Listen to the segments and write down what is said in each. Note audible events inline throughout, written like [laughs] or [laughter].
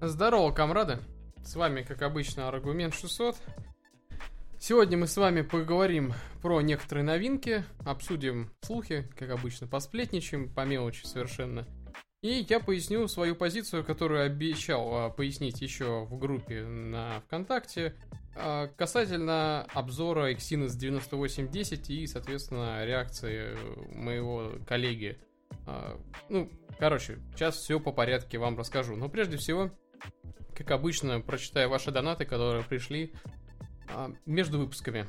Здорово, комрады! С вами, как обычно, Аргумент 600. Сегодня мы с вами поговорим про некоторые новинки, обсудим слухи, как обычно, посплетничаем, по мелочи совершенно. И я поясню свою позицию, которую обещал а, пояснить еще в группе на ВКонтакте, а, касательно обзора Exynos 9810 и, соответственно, реакции моего коллеги. А, ну, короче, сейчас все по порядке вам расскажу. Но прежде всего, как обычно, прочитаю ваши донаты, которые пришли а, между выпусками.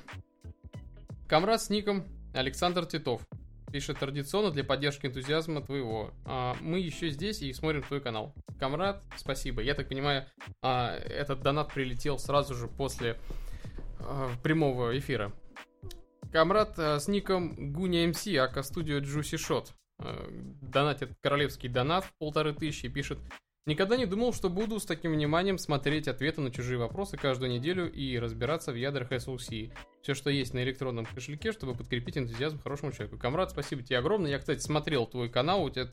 Камрад с ником Александр Титов пишет традиционно для поддержки энтузиазма твоего. А, мы еще здесь и смотрим твой канал. Камрад, спасибо. Я так понимаю, а, этот донат прилетел сразу же после прямого эфира. Камрад с ником Гуня МС, ака студио Juicy Shot. Донатит королевский донат полторы тысячи и пишет Никогда не думал, что буду с таким вниманием смотреть ответы на чужие вопросы каждую неделю и разбираться в ядрах SLC. Все, что есть на электронном кошельке, чтобы подкрепить энтузиазм хорошему человеку. Камрад, спасибо тебе огромное. Я, кстати, смотрел твой канал, у тебя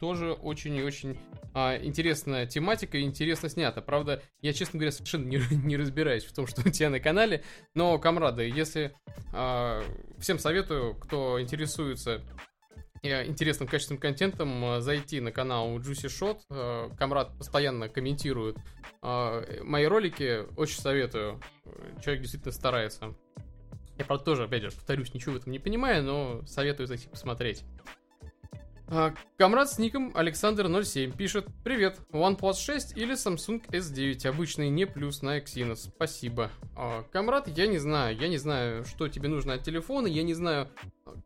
тоже очень и очень а, интересная тематика и интересно снято. Правда, я, честно говоря, совершенно не, [laughs] не разбираюсь в том, что у тебя на канале. Но, камрады, если а, всем советую, кто интересуется интересным качественным контентом э, зайти на канал Juicy Shot. Э, Камрад постоянно комментирует э, мои ролики. Очень советую. Человек действительно старается. Я, правда, тоже, опять же, повторюсь, ничего в этом не понимаю, но советую зайти посмотреть. Камрад с ником Александр07 пишет Привет, OnePlus 6 или Samsung S9 Обычный не плюс на Exynos Спасибо Камрад, я не знаю, я не знаю, что тебе нужно от телефона Я не знаю,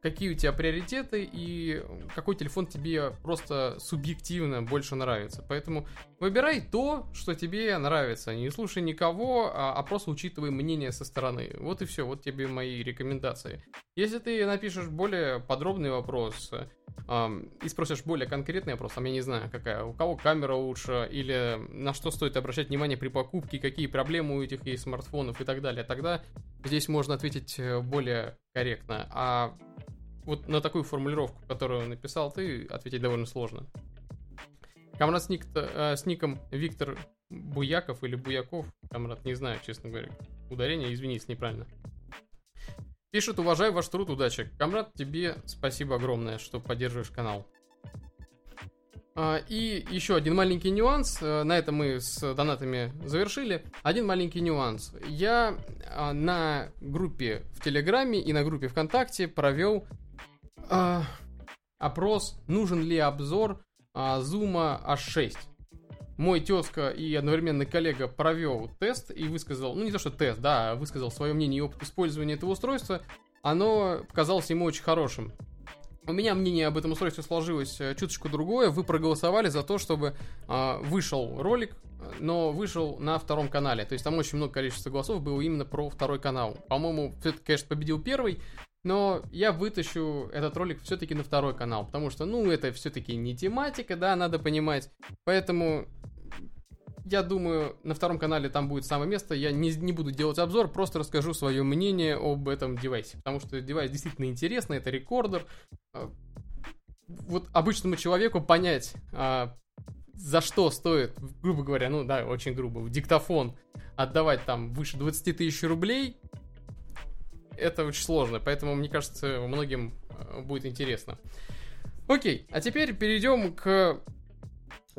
какие у тебя приоритеты И какой телефон тебе просто субъективно больше нравится. Поэтому выбирай то, что тебе нравится. Не слушай никого, а, а просто учитывай мнение со стороны. Вот и все, вот тебе мои рекомендации. Если ты напишешь более подробный вопрос и спросишь более конкретный вопрос, там я не знаю, какая, у кого камера лучше, или на что стоит обращать внимание при покупке, какие проблемы у этих есть смартфонов и так далее, тогда здесь можно ответить э, более корректно. А вот на такую формулировку, которую написал ты, ответить довольно сложно. Камрад с, ник, э, с ником Виктор Буяков или Буяков, Камрад, не знаю, честно говоря, ударение, извините, неправильно. Пишет, уважаю ваш труд, удачи. Камрад, тебе спасибо огромное, что поддерживаешь канал. А, и еще один маленький нюанс. Э, на этом мы с донатами завершили. Один маленький нюанс. Я а, на группе в Телеграме и на группе ВКонтакте провел а, опрос, нужен ли обзор Зума H6 мой тезка и одновременно коллега провел тест и высказал, ну не то что тест, да, высказал свое мнение и опыт использования этого устройства, оно показалось ему очень хорошим. У меня мнение об этом устройстве сложилось э, чуточку другое. Вы проголосовали за то, чтобы э, вышел ролик, но вышел на втором канале. То есть там очень много количества голосов было именно про второй канал. По-моему, все-таки, конечно, победил первый, но я вытащу этот ролик все-таки на второй канал, потому что, ну, это все-таки не тематика, да, надо понимать. Поэтому я думаю, на втором канале там будет самое место. Я не, не буду делать обзор, просто расскажу свое мнение об этом девайсе. Потому что девайс действительно интересный, это рекордер. А, вот обычному человеку понять, а, за что стоит, грубо говоря, ну да, очень грубо, диктофон отдавать там выше 20 тысяч рублей, это очень сложно. Поэтому, мне кажется, многим а, будет интересно. Окей, а теперь перейдем к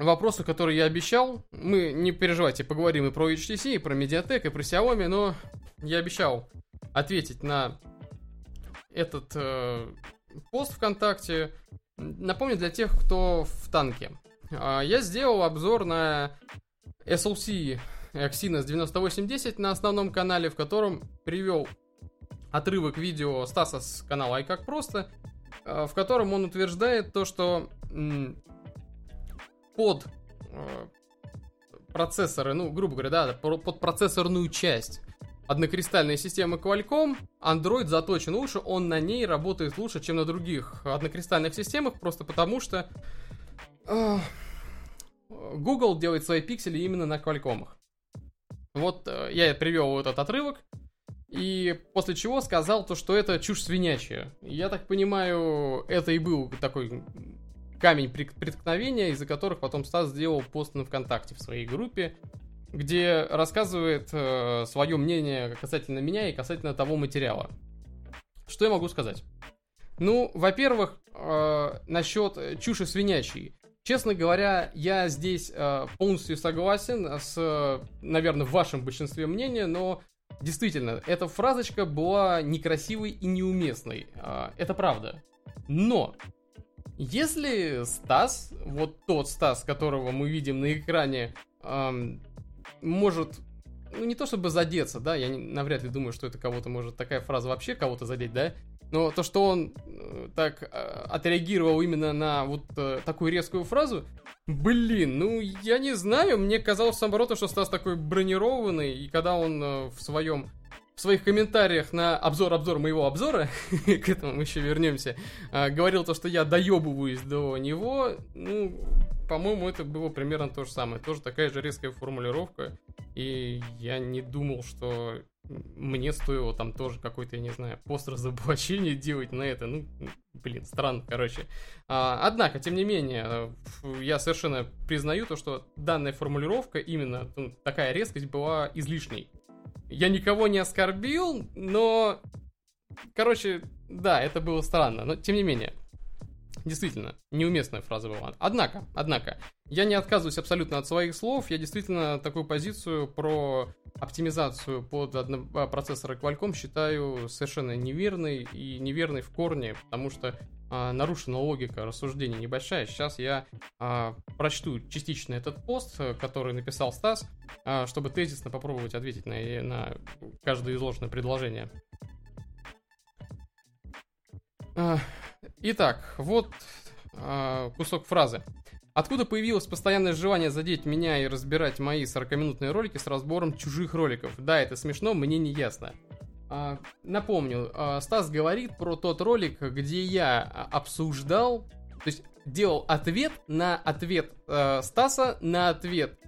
вопросы, которые я обещал. Мы, не переживайте, поговорим и про HTC, и про Mediatek, и про Xiaomi, но я обещал ответить на этот э, пост ВКонтакте. Напомню для тех, кто в танке. Э, я сделал обзор на SLC Exynos 9810 на основном канале, в котором привел отрывок видео Стаса с канала «Ай как просто», э, в котором он утверждает то, что под э, процессоры, ну, грубо говоря, да, под процессорную часть однокристальной системы Qualcomm, Android заточен лучше, он на ней работает лучше, чем на других однокристальных системах, просто потому что э, Google делает свои пиксели именно на Qualcomm. Вот э, я привел этот отрывок, и после чего сказал то, что это чушь свинячья. Я так понимаю, это и был такой камень преткновения, из-за которых потом Стас сделал пост на ВКонтакте в своей группе, где рассказывает э, свое мнение касательно меня и касательно того материала. Что я могу сказать? Ну, во-первых, э, насчет чуши свинячьей. Честно говоря, я здесь э, полностью согласен с, наверное, в вашем большинстве мнения, но действительно, эта фразочка была некрасивой и неуместной. Э, это правда. Но если Стас, вот тот Стас, которого мы видим на экране, э, может ну, не то чтобы задеться, да, я не, навряд ли думаю, что это кого-то может, такая фраза вообще кого-то задеть, да, но то, что он э, так э, отреагировал именно на вот э, такую резкую фразу, блин, ну я не знаю, мне казалось наоборот, что Стас такой бронированный, и когда он в своем в своих комментариях на обзор-обзор моего обзора, [laughs] к этому мы еще вернемся, говорил то, что я доебываюсь до него, ну, по-моему, это было примерно то же самое. Тоже такая же резкая формулировка. И я не думал, что мне стоило там тоже какой-то, я не знаю, пост разоблачения делать на это. Ну, блин, странно, короче. А, однако, тем не менее, я совершенно признаю то, что данная формулировка, именно ну, такая резкость была излишней. Я никого не оскорбил, но... Короче, да, это было странно, но тем не менее. Действительно, неуместная фраза была. Однако, однако, я не отказываюсь абсолютно от своих слов. Я действительно такую позицию про оптимизацию под процессоры Qualcomm считаю совершенно неверной и неверной в корне, потому что а, нарушена логика рассуждения небольшая. Сейчас я а, прочту частично этот пост, который написал Стас, а, чтобы тезисно попробовать ответить на, на каждое изложенное предложение. Итак, вот а, кусок фразы. Откуда появилось постоянное желание задеть меня и разбирать мои 40-минутные ролики с разбором чужих роликов? Да, это смешно, мне не ясно. А, напомню, а, Стас говорит про тот ролик, где я обсуждал, то есть делал ответ на ответ а, Стаса на ответ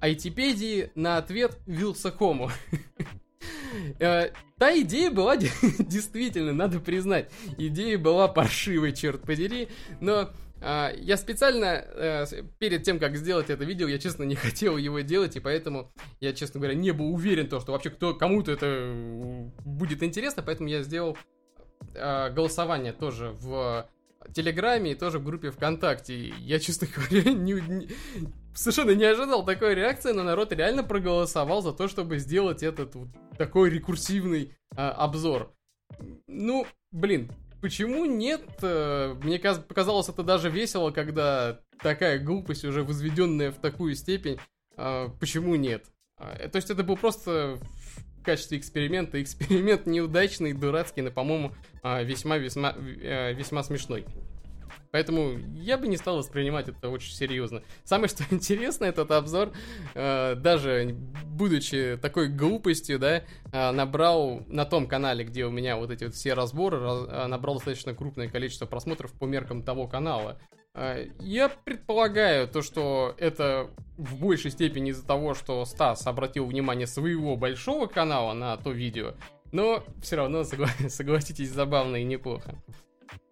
Айтипедии на ответ Вилсакому. [laughs] Э, та идея была [laughs] действительно, надо признать, идея была паршивой, черт подери, но а, я специально э, перед тем, как сделать это видео, я, честно, не [laughs] хотел его делать, и поэтому я, честно говоря, не был уверен, то, что вообще кто, кому-то это будет интересно, поэтому я сделал а, голосование тоже в Телеграме и тоже в группе ВКонтакте. Я, честно [laughs] говоря, не, не, совершенно не ожидал такой реакции, но народ реально проголосовал за то, чтобы сделать этот вот такой рекурсивный а, обзор. Ну, блин, почему нет? Э, мне показалось это даже весело, когда такая глупость уже возведенная в такую степень. А, почему нет? А, то есть это был просто в качестве эксперимента. Эксперимент неудачный, дурацкий, но, по-моему, весьма-весьма э, весьма смешной. Поэтому я бы не стал воспринимать это очень серьезно. Самое что [laughs] интересно, этот обзор, э, даже будучи такой глупостью, да, э, набрал на том канале, где у меня вот эти вот все разборы, раз, э, набрал достаточно крупное количество просмотров по меркам того канала. Э, я предполагаю то, что это в большей степени из-за того, что Стас обратил внимание своего большого канала на то видео, но все равно, [laughs] согла- согласитесь, забавно и неплохо.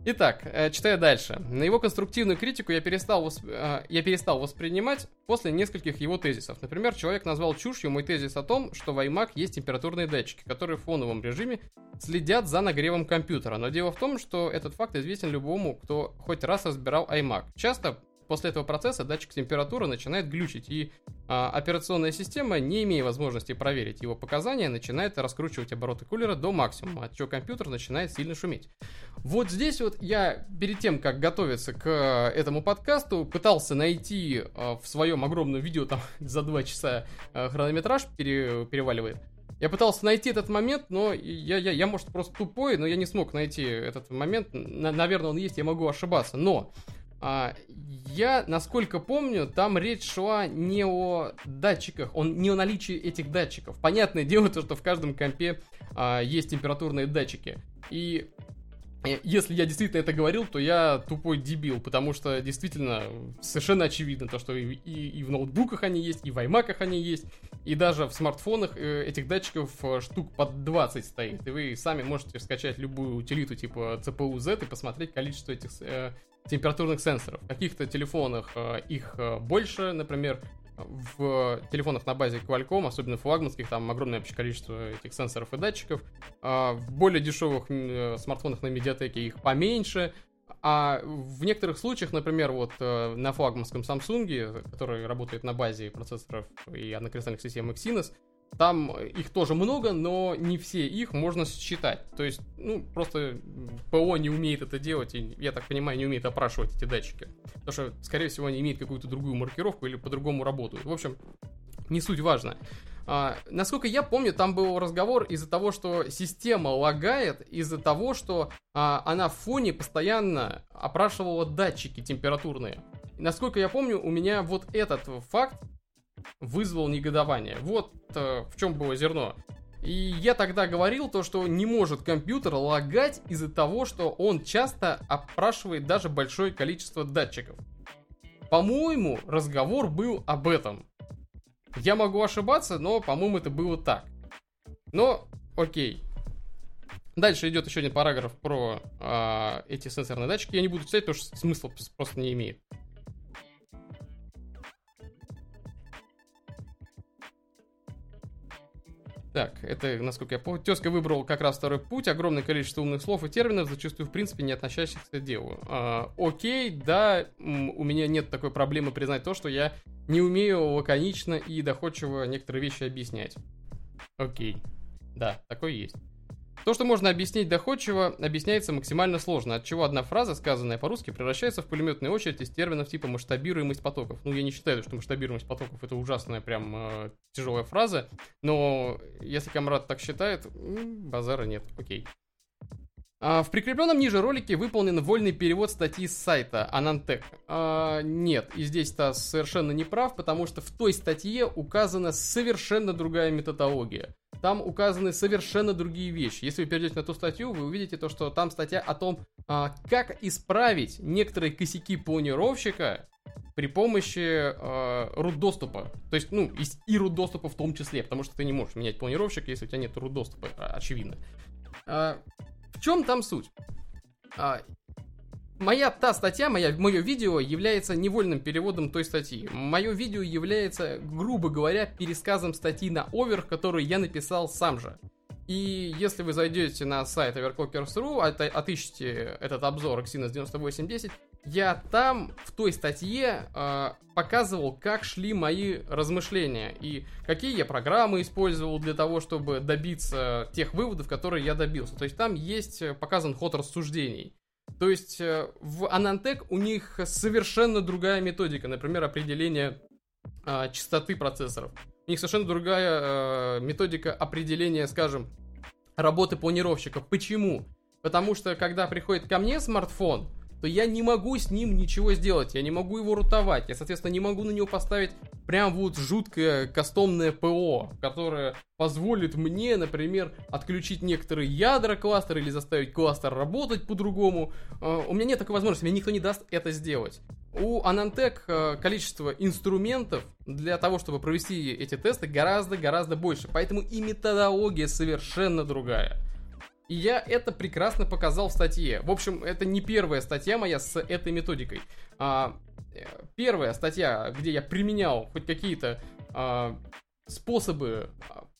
Итак, э, читая дальше. На его конструктивную критику я перестал, восп... Э, я перестал воспринимать после нескольких его тезисов. Например, человек назвал чушью мой тезис о том, что в iMac есть температурные датчики, которые в фоновом режиме следят за нагревом компьютера. Но дело в том, что этот факт известен любому, кто хоть раз разбирал iMac. Часто После этого процесса датчик температуры начинает глючить, и а, операционная система, не имея возможности проверить его показания, начинает раскручивать обороты кулера до максимума, от чего компьютер начинает сильно шуметь. Вот здесь вот я перед тем, как готовиться к этому подкасту, пытался найти а, в своем огромном видео, там [laughs] за два часа а, хронометраж пере, переваливает, я пытался найти этот момент, но я, я, я, может, просто тупой, но я не смог найти этот момент. На, наверное, он есть, я могу ошибаться. Но а, я, насколько помню, там речь шла не о датчиках, он не о наличии этих датчиков. Понятное дело, то, что в каждом компе а, есть температурные датчики. И Э, если я действительно это говорил, то я тупой дебил, потому что действительно совершенно очевидно то, что и, и, и в ноутбуках они есть, и в iMac они есть, и даже в смартфонах э, этих датчиков э, штук под 20 стоит. И вы сами можете скачать любую утилиту типа CPU-Z и посмотреть количество этих э, температурных сенсоров. В каких-то телефонах э, их э, больше, например, в телефонах на базе Qualcomm, особенно флагманских, там огромное вообще количество этих сенсоров и датчиков. А в более дешевых э, смартфонах на медиатеке их поменьше. А в некоторых случаях, например, вот на флагманском Samsung, который работает на базе процессоров и однокристальных систем Exynos, там их тоже много, но не все их можно считать. То есть, ну, просто ПО не умеет это делать, и, я так понимаю, не умеет опрашивать эти датчики. Потому что, скорее всего, они имеют какую-то другую маркировку или по-другому работают. В общем, не суть важно. А, насколько я помню, там был разговор из-за того, что система лагает, из-за того, что а, она в фоне постоянно опрашивала датчики температурные. Насколько я помню, у меня вот этот факт вызвал негодование. Вот э, в чем было зерно. И я тогда говорил то, что не может компьютер лагать из-за того, что он часто опрашивает даже большое количество датчиков. По-моему, разговор был об этом. Я могу ошибаться, но, по-моему, это было так. Но, окей. Дальше идет еще один параграф про э, эти сенсорные датчики. Я не буду читать, потому что смысла просто не имеет. Так, это, насколько я помню, тезка выбрал как раз второй путь, огромное количество умных слов и терминов, зачастую, в принципе, не относящихся к делу. А, окей, да, у меня нет такой проблемы признать то, что я не умею лаконично и доходчиво некоторые вещи объяснять. Окей, да, такое есть. То, что можно объяснить доходчиво, объясняется максимально сложно, от чего одна фраза, сказанная по-русски, превращается в пулеметную очередь из терминов типа масштабируемость потоков. Ну, я не считаю, что масштабируемость потоков это ужасная, прям э, тяжелая фраза, но если комрад так считает, базара нет, окей. А, в прикрепленном ниже ролике выполнен вольный перевод статьи с сайта Anantec. А, нет, и здесь-то совершенно не прав, потому что в той статье указана совершенно другая методология там указаны совершенно другие вещи. Если вы перейдете на ту статью, вы увидите то, что там статья о том, а, как исправить некоторые косяки планировщика при помощи э, root доступа. То есть, ну, и, и root доступа в том числе, потому что ты не можешь менять планировщик, если у тебя нет root доступа, очевидно. В чем там суть? Э, моя та статья, моя, мое видео является невольным переводом той статьи. Мое видео является, грубо говоря, пересказом статьи на овер, которую я написал сам же. И если вы зайдете на сайт overclockers.ru, от, отыщите этот обзор Exynos 9810, я там в той статье э, показывал, как шли мои размышления и какие я программы использовал для того, чтобы добиться тех выводов, которые я добился. То есть там есть показан ход рассуждений. То есть э, в Anantec у них совершенно другая методика, например, определения а, частоты процессоров. У них совершенно другая а, методика определения, скажем, работы планировщика. Почему? Потому что когда приходит ко мне смартфон, то я не могу с ним ничего сделать, я не могу его рутовать, я, соответственно, не могу на него поставить прям вот жуткое кастомное ПО, которое позволит мне, например, отключить некоторые ядра кластера или заставить кластер работать по-другому. А, у меня нет такой возможности, мне никто не даст это сделать. У Anantec а, количество инструментов для того, чтобы провести эти тесты гораздо-гораздо больше, поэтому и методология совершенно другая. И я это прекрасно показал в статье. В общем, это не первая статья моя с этой методикой. А, э, первая статья, где я применял хоть какие-то а, способы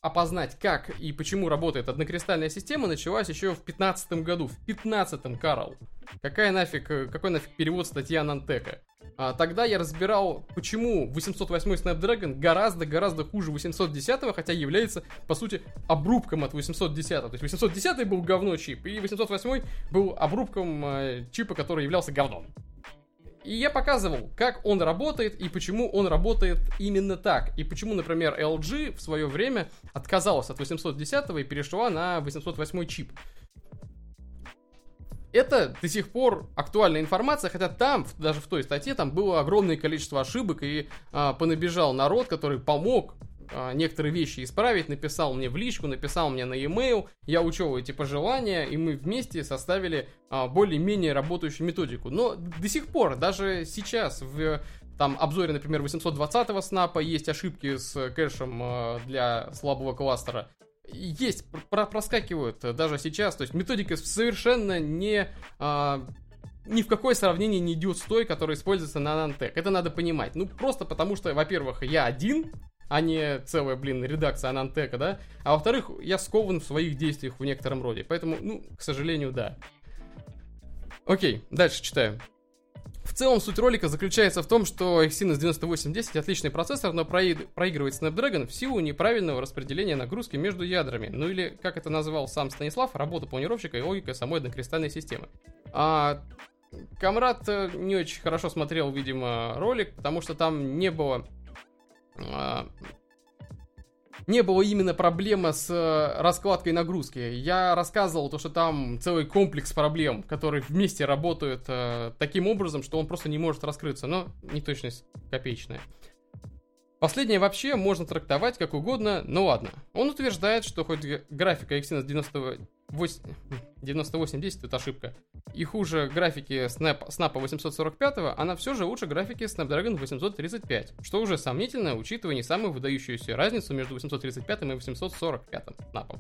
опознать, как и почему работает однокристальная система, началась еще в 2015 году. В 15 Карл. Какая нафиг, э, какой нафиг перевод статьи Анантека? А, тогда я разбирал, почему 808 Snapdragon гораздо-гораздо хуже 810, хотя является, по сути, обрубком от 810. То есть 810 был говно чип, и 808 был обрубком э, чипа, который являлся говном. И я показывал, как он работает и почему он работает именно так. И почему, например, LG в свое время отказалась от 810 и перешла на 808 чип. Это до сих пор актуальная информация, хотя там, даже в той статье, там было огромное количество ошибок, и а, понабежал народ, который помог а, некоторые вещи исправить, написал мне в личку, написал мне на e-mail, я учел эти пожелания, и мы вместе составили а, более-менее работающую методику. Но до сих пор, даже сейчас, в там обзоре, например, 820 снапа есть ошибки с кэшем а, для слабого кластера. Есть, про проскакивают даже сейчас, то есть методика совершенно не а, ни в какое сравнение не идет с той, которая используется на Nantec. Это надо понимать. Ну, просто потому что, во-первых, я один, а не целая, блин, редакция Anantec, да? А во-вторых, я скован в своих действиях в некотором роде. Поэтому, ну, к сожалению, да. Окей, дальше читаю. В целом суть ролика заключается в том, что Exynos 9810 отличный процессор, но проигрывает Snapdragon в силу неправильного распределения нагрузки между ядрами. Ну или, как это называл сам Станислав, работа планировщика и логика самой однокристальной системы. А, Камрад э, не очень хорошо смотрел, видимо, ролик, потому что там не было... Не было именно проблемы с э, раскладкой нагрузки. Я рассказывал то, что там целый комплекс проблем, которые вместе работают э, таким образом, что он просто не может раскрыться. Но неточность копеечная. Последнее вообще можно трактовать как угодно, но ладно. Он утверждает, что хоть графика Exynos 98, 9810 это ошибка, и хуже графики Snap, Snap 845, она все же лучше графики Snapdragon 835, что уже сомнительно, учитывая не самую выдающуюся разницу между 835 и 845 Snap.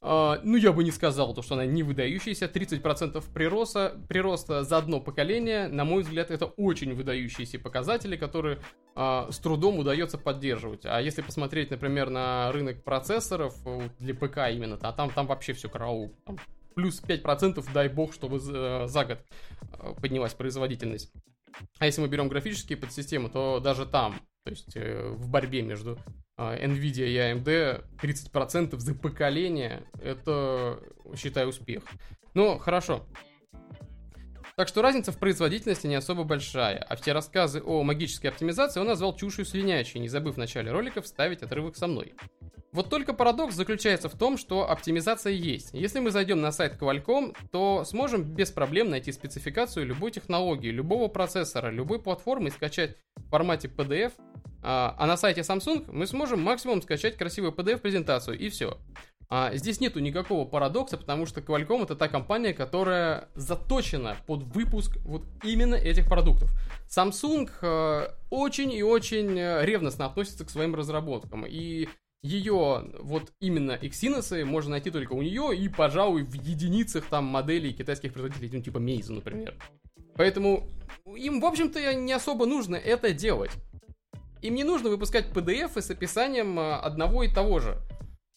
Uh, ну, я бы не сказал, то, что она не выдающаяся. 30% прироста, прироста за одно поколение, на мой взгляд, это очень выдающиеся показатели, которые uh, с трудом удается поддерживать. А если посмотреть, например, на рынок процессоров для ПК именно, то там, там вообще все караул. Там плюс 5%, дай бог, чтобы за, за год поднялась производительность. А если мы берем графические подсистемы, то даже там, то есть э, в борьбе между а, Nvidia и AMD 30% за поколение, это, считаю, успех. Ну, хорошо. Так что разница в производительности не особо большая, а все рассказы о магической оптимизации он назвал чушью слинячей, не забыв в начале ролика вставить отрывок со мной. Вот только парадокс заключается в том, что оптимизация есть. Если мы зайдем на сайт Qualcomm, то сможем без проблем найти спецификацию любой технологии, любого процессора, любой платформы и скачать в формате PDF а, а на сайте Samsung мы сможем максимум скачать красивую PDF-презентацию, и все. А здесь нету никакого парадокса, потому что Qualcomm это та компания, которая заточена под выпуск вот именно этих продуктов. Samsung э, очень и очень ревностно относится к своим разработкам, и ее вот именно Exynos можно найти только у нее и, пожалуй, в единицах там моделей китайских производителей, ну, типа Meizu, например. Поэтому им, в общем-то, не особо нужно это делать. Им не нужно выпускать PDF с описанием э, одного и того же.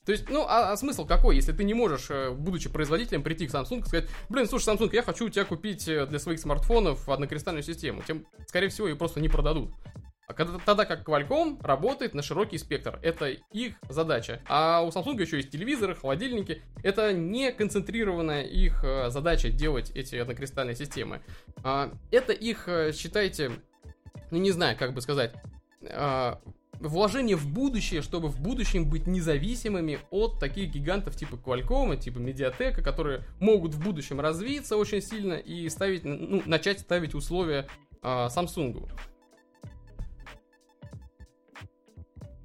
То есть, ну, а, а смысл какой, если ты не можешь, э, будучи производителем, прийти к Samsung и сказать, блин, слушай, Samsung, я хочу у тебя купить э, для своих смартфонов однокристальную систему. Тем, скорее всего, ее просто не продадут. А когда, тогда как Qualcomm работает на широкий спектр. Это их задача. А у Samsung еще есть телевизоры, холодильники. Это не концентрированная их задача делать эти однокристальные системы. А, это их, считайте, ну не знаю, как бы сказать, э, вложение в будущее, чтобы в будущем быть независимыми от таких гигантов типа Qualcomm, типа Mediatek, которые могут в будущем развиться очень сильно и ставить, ну, начать ставить условия э, Samsung.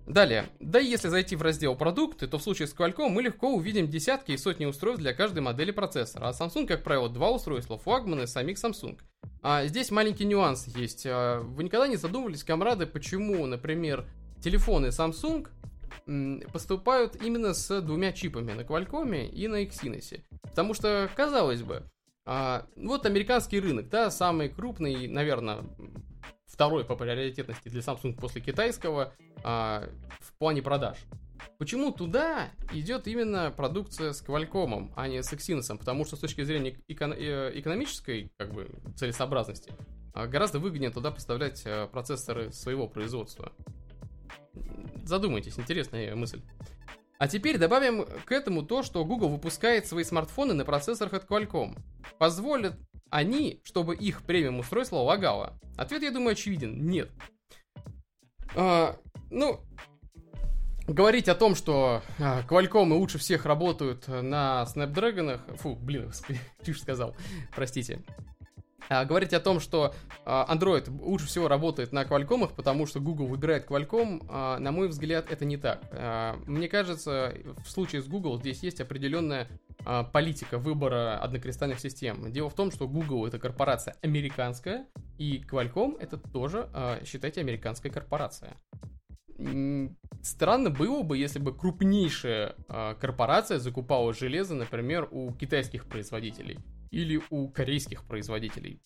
Далее, да если зайти в раздел продукты, то в случае с Qualcomm мы легко увидим десятки и сотни устройств для каждой модели процессора, а Samsung, как правило, два устройства, флагманы самих Samsung. А здесь маленький нюанс есть. А, вы никогда не задумывались, комрады, почему, например, телефоны Samsung поступают именно с двумя чипами, на Qualcomm и на Exynos? Потому что, казалось бы, а, вот американский рынок, да, самый крупный, наверное, второй по приоритетности для Samsung после китайского а, в плане продаж. Почему туда идет именно продукция с Qualcomm, а не с Exynos? Потому что с точки зрения эко- э, экономической как бы, целесообразности а, гораздо выгоднее туда поставлять э, процессоры своего производства. Задумайтесь, интересная мысль. А теперь добавим к этому то, что Google выпускает свои смартфоны на процессорах от Qualcomm. Позволят они, чтобы их премиум устройство лагало? Ответ, я думаю, очевиден. Нет. А, ну, говорить о том, что а, Qualcomm лучше всех работают на Snapdragon, фу, блин, [laughs] чушь сказал, простите. А, говорить о том, что а, Android лучше всего работает на Qualcomm, потому что Google выбирает Qualcomm, а, на мой взгляд, это не так. Мне кажется, в случае с Google здесь есть определенная политика выбора однокристальных систем. Дело в том, что Google это корпорация американская, и Qualcomm это тоже, считайте, американская корпорация. Странно было бы, если бы крупнейшая корпорация закупала железо, например, у китайских производителей или у корейских производителей.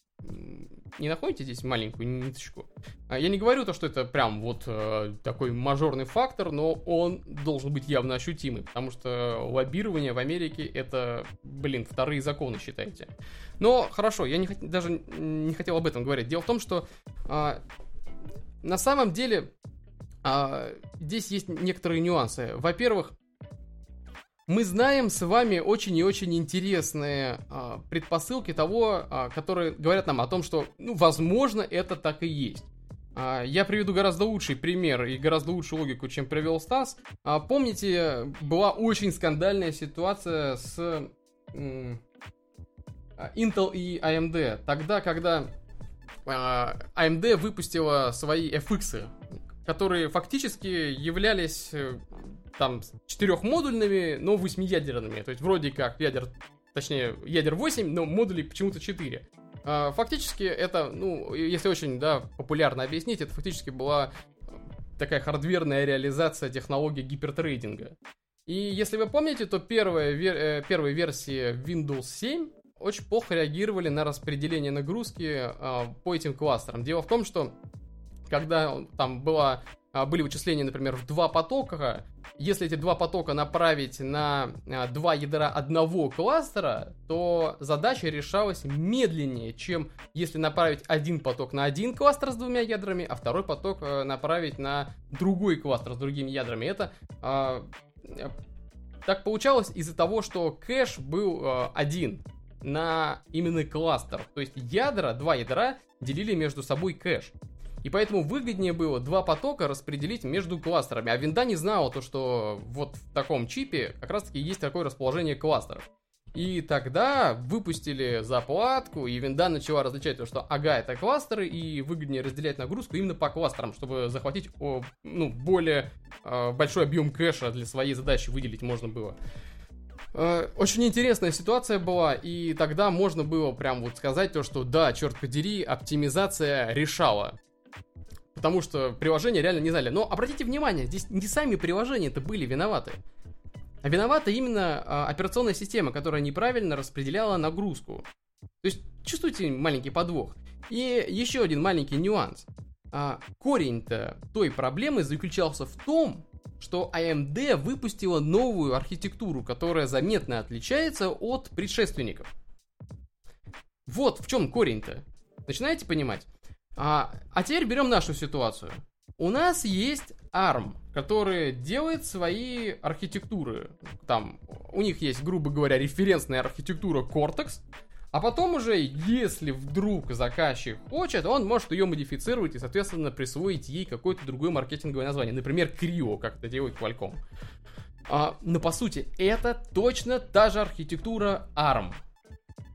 Не находите здесь маленькую ниточку? А, я не говорю то, что это прям вот э, такой мажорный фактор, но он должен быть явно ощутимый, потому что лоббирование в Америке это, блин, вторые законы, считайте. Но хорошо, я не, даже не хотел об этом говорить. Дело в том, что э, на самом деле э, здесь есть некоторые нюансы. Во-первых, мы знаем с вами очень и очень интересные а, предпосылки того, а, которые говорят нам о том, что, ну, возможно, это так и есть. А, я приведу гораздо лучший пример и гораздо лучшую логику, чем привел Стас. А, помните, была очень скандальная ситуация с м, Intel и AMD. Тогда, когда а, AMD выпустила свои FX, которые фактически являлись э, там четырехмодульными, но восьмиядерными. То есть вроде как ядер, точнее, ядер 8, но модулей почему-то 4. А, фактически это, ну, если очень, да, популярно объяснить, это фактически была такая хардверная реализация технологии гипертрейдинга. И если вы помните, то первая, вер, э, первые версии Windows 7 очень плохо реагировали на распределение нагрузки э, по этим кластерам. Дело в том, что когда там была были вычисления, например, в два потока, если эти два потока направить на а, два ядра одного кластера, то задача решалась медленнее, чем если направить один поток на один кластер с двумя ядрами, а второй поток э, направить на другой кластер с другими ядрами. Это э, так получалось из-за того, что кэш был э, один на именно кластер. То есть ядра, два ядра делили между собой кэш. И поэтому выгоднее было два потока распределить между кластерами. А винда не знала то, что вот в таком чипе как раз таки есть такое расположение кластеров. И тогда выпустили заплатку, и винда начала различать то, что ага, это кластеры, и выгоднее разделять нагрузку именно по кластерам, чтобы захватить о, ну, более э, большой объем кэша для своей задачи выделить можно было. Э, очень интересная ситуация была, и тогда можно было прям вот сказать то, что да, черт подери, оптимизация решала. Потому что приложения реально не знали. Но обратите внимание, здесь не сами приложения-то были виноваты. А виновата именно а, операционная система, которая неправильно распределяла нагрузку. То есть чувствуете маленький подвох. И еще один маленький нюанс. А, корень-то той проблемы заключался в том, что AMD выпустила новую архитектуру, которая заметно отличается от предшественников. Вот в чем корень-то. Начинаете понимать? А, а теперь берем нашу ситуацию. У нас есть ARM, который делает свои архитектуры. Там у них есть, грубо говоря, референсная архитектура Cortex, а потом уже, если вдруг заказчик хочет, он может ее модифицировать и, соответственно, присвоить ей какое-то другое маркетинговое название. Например, Creo, как это делает Qualcomm. А, но по сути, это точно та же архитектура ARM.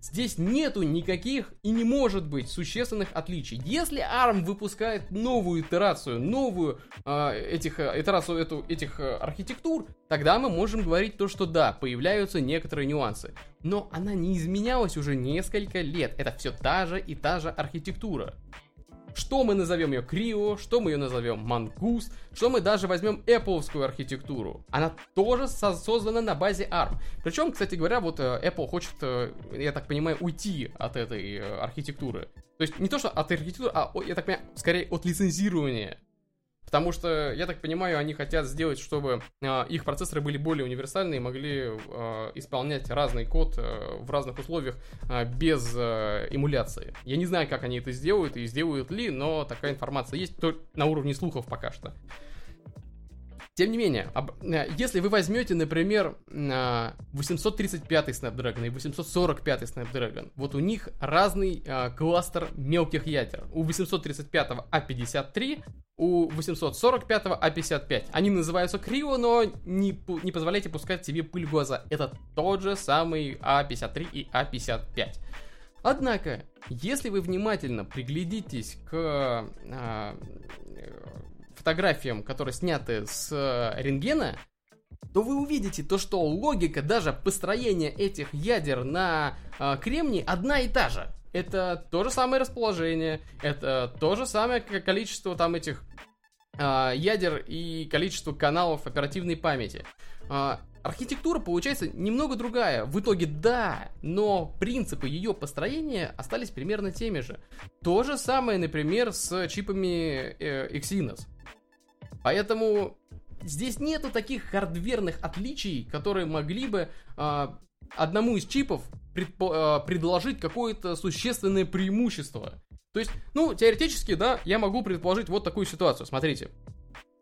Здесь нету никаких и не может быть существенных отличий. Если ARM выпускает новую итерацию, новую э, этих, э, итерацию эту, этих э, архитектур, тогда мы можем говорить то, что да, появляются некоторые нюансы. Но она не изменялась уже несколько лет. Это все та же и та же архитектура. Что мы назовем ее Крио, что мы ее назовем Mongoose, что мы даже возьмем Apple архитектуру. Она тоже создана на базе ARM. Причем, кстати говоря, вот э, Apple хочет, э, я так понимаю, уйти от этой э, архитектуры. То есть не то, что от архитектуры, а, я так понимаю, скорее от лицензирования Потому что, я так понимаю, они хотят сделать, чтобы э, их процессоры были более универсальные и могли э, исполнять разный код э, в разных условиях э, без э, эмуляции. Я не знаю, как они это сделают и сделают ли, но такая информация есть только на уровне слухов пока что. Тем не менее, э, если вы возьмете, например, 835 Snapdragon и 845 Snapdragon, вот у них разный э, кластер мелких ядер. У 835 A53, у 845 A55. Они называются криво, но не, не позволяйте пускать себе пыль в глаза. Это тот же самый A53 и A55. Однако, если вы внимательно приглядитесь к а, фотографиям, которые сняты с э, рентгена, то вы увидите то, что логика даже построения этих ядер на э, кремнии одна и та же. Это то же самое расположение, это то же самое количество там этих э, ядер и количество каналов оперативной памяти. Э, архитектура получается немного другая. В итоге да, но принципы ее построения остались примерно теми же. То же самое, например, с чипами э, Exynos. Поэтому здесь нету таких хардверных отличий, которые могли бы э, одному из чипов предпо- э, предложить какое-то существенное преимущество. То есть, ну, теоретически, да, я могу предположить вот такую ситуацию. Смотрите,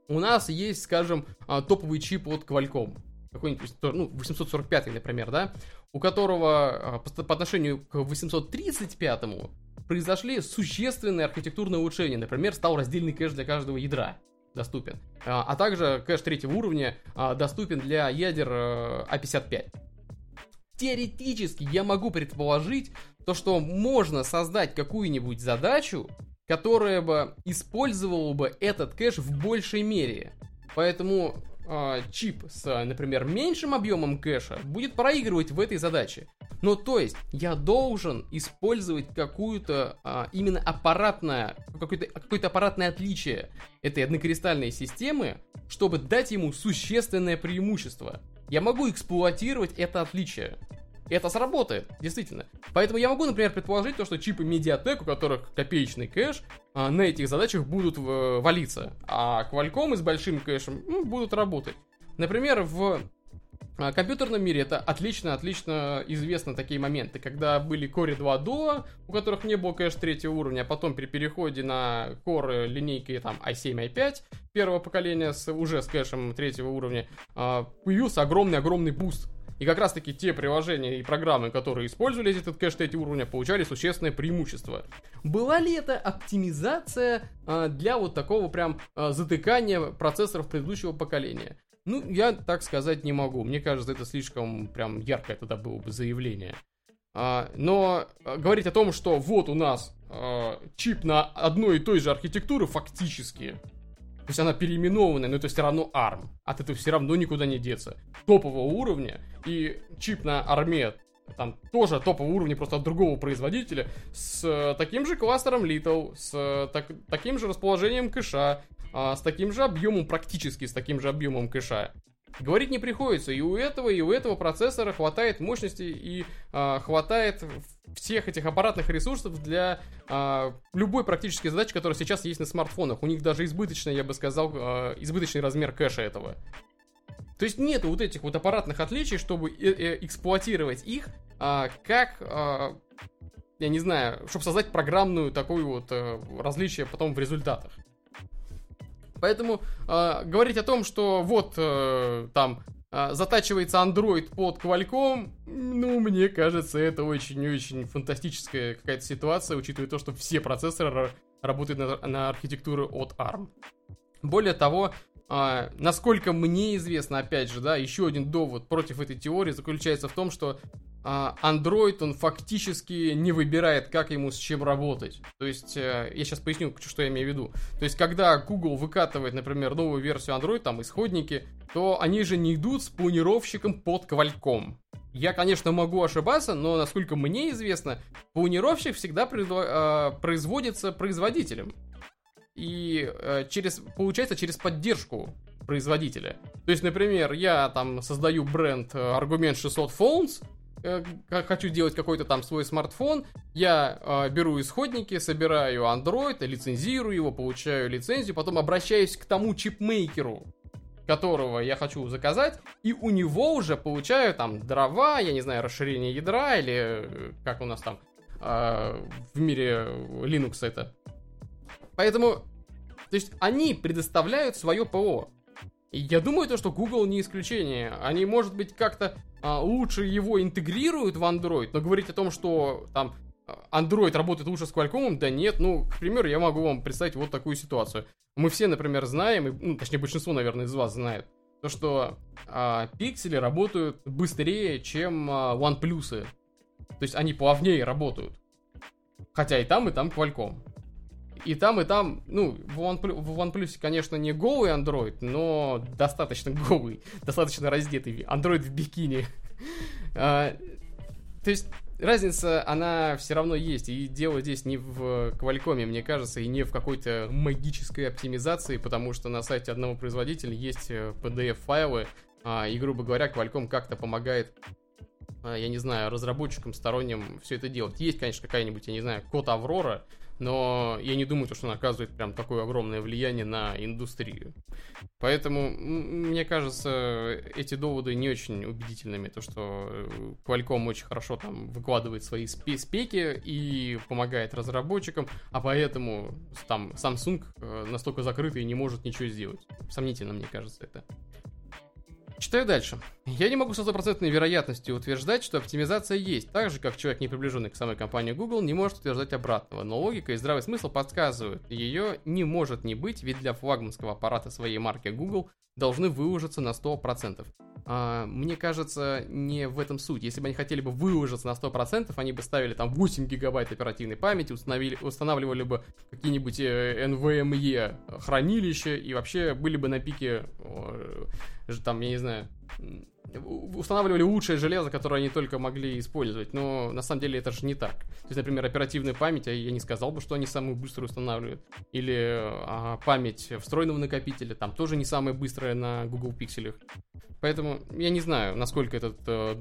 у нас есть, скажем, э, топовый чип от Qualcomm. Какой-нибудь, ну, 845, например, да, у которого по отношению к 835 произошли существенные архитектурные улучшения. Например, стал раздельный кэш для каждого ядра доступен. А, а также кэш третьего уровня а, доступен для ядер А55. Э, Теоретически я могу предположить то, что можно создать какую-нибудь задачу, которая бы использовала бы этот кэш в большей мере. Поэтому э, чип с, например, меньшим объемом кэша будет проигрывать в этой задаче. Но то есть я должен использовать какую-то а, именно аппаратное, какое-то, какое-то аппаратное отличие этой однокристальной системы, чтобы дать ему существенное преимущество. Я могу эксплуатировать это отличие. Это сработает, действительно. Поэтому я могу, например, предположить то, что чипы Mediatek, у которых копеечный кэш, а, на этих задачах будут в, валиться, а Qualcomm с большим кэшем ну, будут работать. Например, в а, компьютерном мире это отлично-отлично известно такие моменты, когда были Core 2 Duo, у которых не было кэш третьего уровня, а потом при переходе на Core линейки там i7, i5 первого поколения с, уже с кэшем третьего уровня, а, появился огромный-огромный буст. И как раз таки те приложения и программы, которые использовали этот кэш третьего уровня, получали существенное преимущество. Была ли это оптимизация а, для вот такого прям затыкания процессоров предыдущего поколения? Ну, я так сказать не могу. Мне кажется, это слишком прям яркое тогда было бы заявление. А, но а, говорить о том, что вот у нас а, чип на одной и той же архитектуре фактически, то есть она переименованная, но это все равно ARM. От этого все равно никуда не деться. Топового уровня и чип на арме там тоже топового уровня, просто от другого производителя, с э, таким же кластером Little, с э, так, таким же расположением кэша, а, с таким же объемом, практически с таким же объемом кэша. Говорить не приходится, и у этого, и у этого процессора хватает мощности и а, хватает всех этих аппаратных ресурсов для а, любой практически задачи, которая сейчас есть на смартфонах. У них даже избыточный, я бы сказал, а, избыточный размер кэша этого. То есть нет вот этих вот аппаратных отличий, чтобы э -э эксплуатировать их а, как, а, я не знаю, чтобы создать программную такую вот а, различие потом в результатах. Поэтому э, говорить о том, что вот э, там затачивается Android под Qualcomm, ну, мне кажется, это очень-очень фантастическая какая-то ситуация, учитывая то, что все процессоры работают на, на архитектуру от ARM. Более того, а, насколько мне известно, опять же, да, еще один довод против этой теории заключается в том, что а, Android, он фактически не выбирает, как ему с чем работать. То есть, э, я сейчас поясню, что я имею в виду. То есть, когда Google выкатывает, например, новую версию Android, там, исходники, то они же не идут с планировщиком под Qualcomm. Я, конечно, могу ошибаться, но, насколько мне известно, планировщик всегда а, производится производителем. И э, через, получается через поддержку производителя. То есть, например, я там создаю бренд Argument 600 Phones, э, хочу делать какой-то там свой смартфон, я э, беру исходники, собираю Android, лицензирую его, получаю лицензию, потом обращаюсь к тому чипмейкеру, которого я хочу заказать, и у него уже получаю там дрова, я не знаю, расширение ядра или э, как у нас там э, в мире Linux это. Поэтому, то есть они предоставляют свое ПО. Я думаю, то, что Google не исключение. Они, может быть, как-то а, лучше его интегрируют в Android, но говорить о том, что там Android работает лучше с Qualcomm, да нет. Ну, к примеру, я могу вам представить вот такую ситуацию. Мы все, например, знаем, и, ну, точнее, большинство, наверное, из вас знает, то, что а, пиксели работают быстрее, чем а, OnePlus. То есть они плавнее работают. Хотя и там, и там Qualcomm. И там, и там, ну, в OnePlus, конечно, не голый Android, но достаточно голый, достаточно раздетый Android в бикини. [laughs] А, то есть разница, она все равно есть. И дело здесь не в Qualcomm, мне кажется, и не в какой-то магической оптимизации, потому что на сайте одного производителя есть PDF-файлы, э, а, и, грубо говоря, Qualcomm как-то помогает а, я не знаю, разработчикам сторонним все это делать. Есть, конечно, какая-нибудь, я не знаю, код Аврора, но я не думаю, что он оказывает прям такое огромное влияние на индустрию. Поэтому, мне кажется, эти доводы не очень убедительными. То, что э, Qualcomm очень хорошо там выкладывает свои спеки и помогает разработчикам, а поэтому там Samsung э, настолько закрытый и не может ничего сделать. Сомнительно, мне кажется, это. Читаю дальше. Я не могу со стопроцентной вероятностью утверждать, что оптимизация есть, так же, как человек, не приближенный к самой компании Google, не может утверждать обратного, но логика и здравый смысл подсказывают, ее не может не быть, ведь для флагманского аппарата своей марки Google должны выложиться на 100%. А, мне кажется, не в этом суть. Если бы они хотели бы выложиться на 100%, они бы ставили там 8 гигабайт оперативной памяти, установили, устанавливали бы какие-нибудь э, NVMe хранилища и вообще были бы на пике, там, я не знаю, устанавливали лучшее железо, которое они только могли использовать, но на самом деле это же не так. То есть, например, оперативная память, я не сказал бы, что они самую быструю устанавливают. Или а, память встроенного накопителя, там тоже не самая быстрая на Google Pixel. Поэтому я не знаю, насколько этот, э,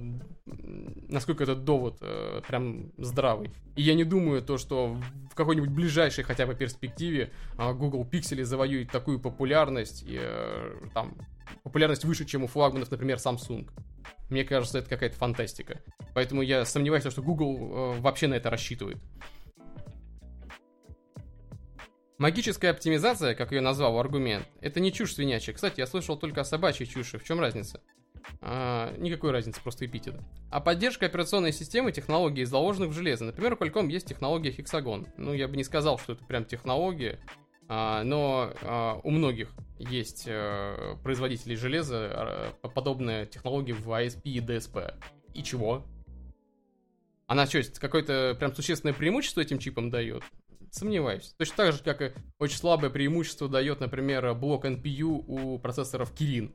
насколько этот довод э, прям здравый. И я не думаю то, что в какой-нибудь ближайшей хотя бы перспективе э, Google Pixel завоюет такую популярность, и, э, там, популярность выше, чем у флагманов, например, Samsung. Мне кажется, это какая-то фантастика. Поэтому я сомневаюсь, что Google э, вообще на это рассчитывает. Магическая оптимизация, как ее назвал аргумент, это не чушь свинячья. Кстати, я слышал только о собачьей чуши. В чем разница? А, никакой разницы, просто эпитет. А поддержка операционной системы технологий, заложенных в железо. Например, у Qualcomm есть технология Hexagon. Ну, я бы не сказал, что это прям технология, но а, у многих есть а, производителей железа а, подобная технология в ASP и DSP. И чего? Она что, какое-то прям существенное преимущество этим чипам дает? Сомневаюсь. Точно так же, как и очень слабое преимущество дает, например, блок NPU у процессоров Kirin.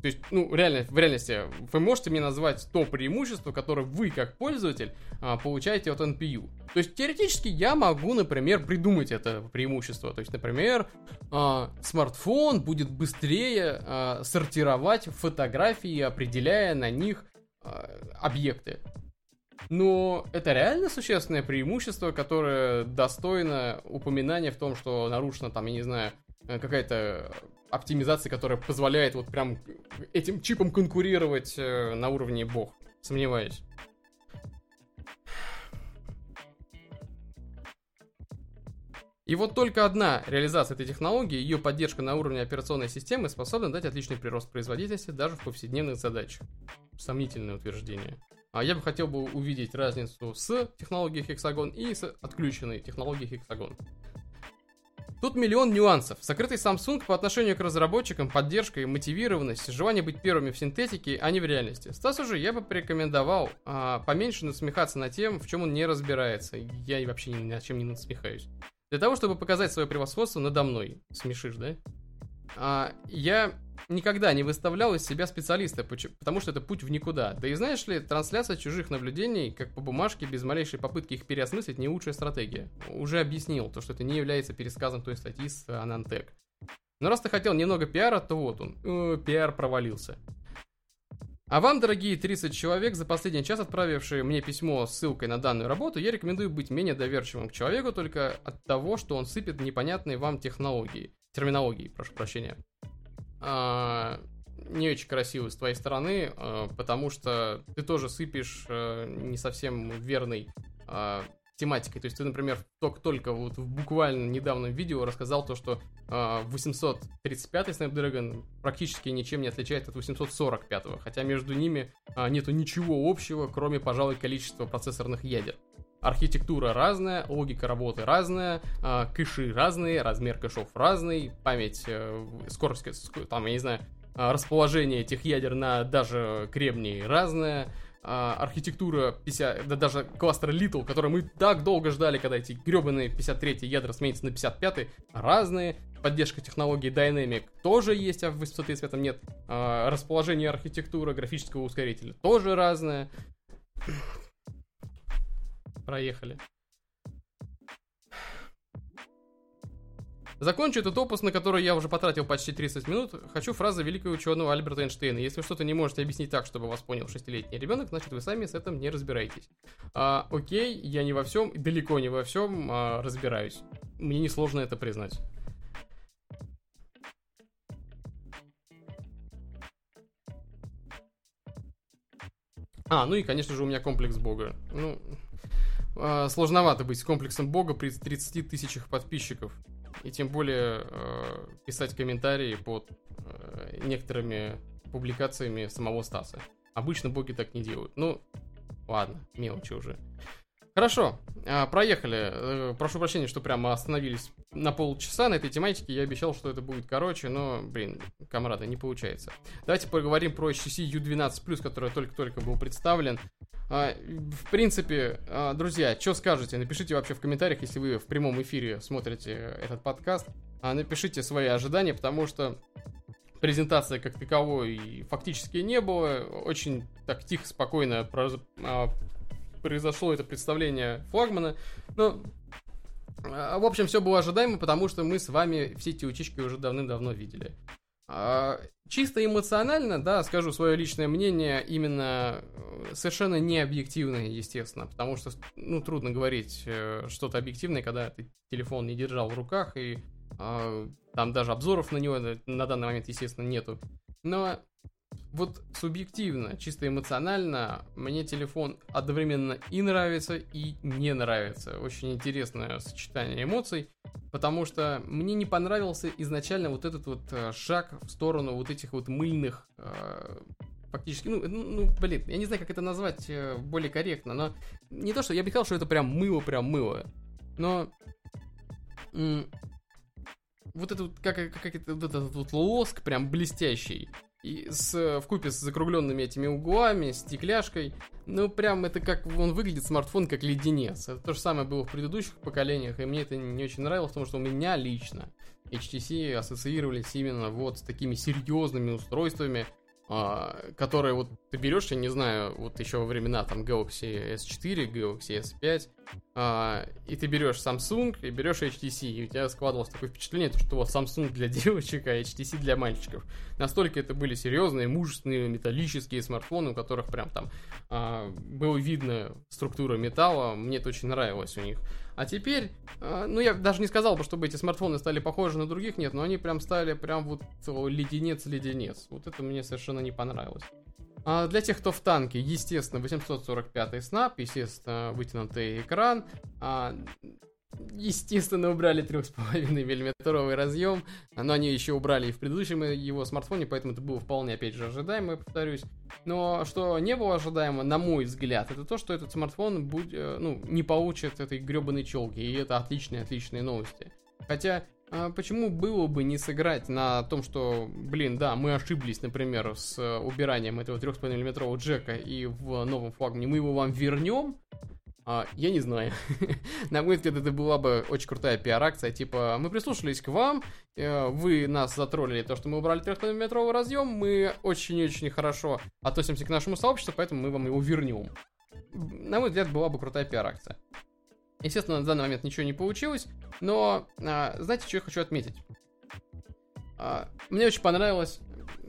То есть, ну, реально, в реальности, вы можете мне назвать то преимущество, которое вы, как пользователь, а, получаете от NPU. То есть, теоретически, я могу, например, придумать это преимущество. То есть, например, а, смартфон будет быстрее а, сортировать фотографии, определяя на них объекты. Но это реально существенное преимущество, которое достойно упоминания в том, что нарушена там, я не знаю, э, какая-то оптимизация, которая позволяет вот прям этим чипом конкурировать э, на уровне бог. Сомневаюсь. И вот только одна реализация этой технологии, ее поддержка на уровне операционной системы способна дать отличный прирост производительности даже в повседневных задачах. Сомнительное утверждение. А я бы хотел бы увидеть разницу с технологией Hexagon и с отключенной технологией Hexagon. Тут миллион нюансов. Сокрытый Samsung по отношению к разработчикам, поддержка и мотивированность, желание быть первыми в синтетике, а не в реальности. Стасу же я бы порекомендовал а, поменьше насмехаться над тем, в чем он не разбирается. Я вообще ни на чем не насмехаюсь. Для того, чтобы показать свое превосходство надо мной. Смешишь, да? А, я никогда не выставлял из себя специалиста, потому что это путь в никуда. Да и знаешь ли, трансляция чужих наблюдений, как по бумажке, без малейшей попытки их переосмыслить, не лучшая стратегия. Уже объяснил, то, что это не является пересказом той статьи с Анантек. Но раз ты хотел немного пиара, то вот он. Э, пиар провалился. А вам, дорогие 30 человек, за последний час отправившие мне письмо с ссылкой на данную работу, я рекомендую быть менее доверчивым к человеку только от того, что он сыпет непонятные вам технологии. Терминологии, прошу прощения. А, не очень красиво с твоей стороны, а, потому что ты тоже сыпешь а, не совсем верной тематикой. То есть ты, например, только, только вот в буквально недавнем видео рассказал то, что э, 835 Snapdragon практически ничем не отличается от 845, хотя между ними нету ничего общего, кроме, пожалуй, количества процессорных ядер. Архитектура разная, логика работы разная, э, кэши разные, размер кэшов разный, память, э, скорость, там, я не знаю, расположение этих ядер на даже кремнии разное, а, архитектура 50, да даже кластер Little, который мы так долго ждали, когда эти гребаные 53 ядра сменятся на 55 разные. Поддержка технологии Dynamic тоже есть, а в высоты в этом нет. А, расположение архитектуры графического ускорителя тоже разное. Проехали. Закончу этот опус, на который я уже потратил почти 30 минут. Хочу фразы великого ученого Альберта Эйнштейна. Если что-то не можете объяснить так, чтобы вас понял шестилетний ребенок, значит вы сами с этим не разбираетесь. А, окей, я не во всем, далеко не во всем а, разбираюсь. Мне несложно это признать. А, ну и, конечно же, у меня комплекс бога. Ну, э, сложновато быть с комплексом бога при 30 тысячах подписчиков. И тем более э, писать комментарии под э, некоторыми публикациями самого Стаса. Обычно боги так не делают. Ну, ладно, мелочи уже. Хорошо, а, проехали. Э, прошу прощения, что прямо остановились на полчаса на этой тематике. Я обещал, что это будет короче, но, блин, камрады, не получается. Давайте поговорим про HTC U12+, который только-только был представлен. А, в принципе, а, друзья, что скажете? Напишите вообще в комментариях, если вы в прямом эфире смотрите этот подкаст. Напишите свои ожидания, потому что презентации как таковой фактически не было. Очень так тихо, спокойно произошло это представление флагмана. Но, а, в общем, все было ожидаемо, потому что мы с вами все эти утечки уже давным-давно видели. А, чисто эмоционально, да, скажу свое личное мнение, именно э, совершенно не объективное, естественно, потому что, ну, трудно говорить э, что-то объективное, когда ты телефон не держал в руках, и э, там даже обзоров на него на данный момент, естественно, нету. Но вот субъективно, чисто эмоционально, мне телефон одновременно и нравится, и не нравится. Очень интересное сочетание эмоций, потому что мне не понравился изначально вот этот вот э, шаг в сторону вот этих вот мыльных э, фактически, ну, ну, ну, блин, я не знаю, как это назвать э, более корректно, но не то, что я бы сказал, что это прям мыло, прям мыло, но вот это вот, как, как это, вот этот вот лоск прям блестящий, и с, в купе с закругленными этими углами, стекляшкой. Ну, прям это как он выглядит, смартфон, как леденец. Это то же самое было в предыдущих поколениях, и мне это не очень нравилось, потому что у меня лично HTC ассоциировались именно вот с такими серьезными устройствами, которые вот ты берешь, я не знаю, вот еще во времена там Galaxy S4, Galaxy S5, а, и ты берешь Samsung и берешь HTC, и у тебя складывалось такое впечатление, что вот Samsung для [laughs] девочек, а HTC для мальчиков. Настолько это были серьезные, мужественные, металлические смартфоны, у которых прям там а, было видно структура металла, мне это очень нравилось у них. А теперь, э, ну я даже не сказал бы, чтобы эти смартфоны стали похожи на других, нет, но они прям стали прям вот леденец-леденец. Вот это мне совершенно не понравилось. А для тех, кто в танке, естественно, 845 снап, естественно, вытянутый экран, а, естественно, убрали 3,5 миллиметровый разъем, но они еще убрали и в предыдущем его смартфоне, поэтому это было вполне, опять же, ожидаемо, повторюсь. Но что не было ожидаемо, на мой взгляд, это то, что этот смартфон будь, э, ну, не получит этой гребаной челки, и это отличные-отличные новости. Хотя а почему было бы не сыграть на том, что, блин, да, мы ошиблись, например, с убиранием этого 3,5 мм джека и в новом флагмане мы его вам вернем, а, я не знаю. [laughs] На мой взгляд, это была бы очень крутая пиар-акция. Типа, мы прислушались к вам, э, вы нас затроллили, то, что мы убрали 300-метровый разъем, мы очень-очень хорошо относимся к нашему сообществу, поэтому мы вам его вернем. На мой взгляд, была бы крутая пиар-акция. Естественно, на данный момент ничего не получилось, но а, знаете, что я хочу отметить? А, мне очень понравилось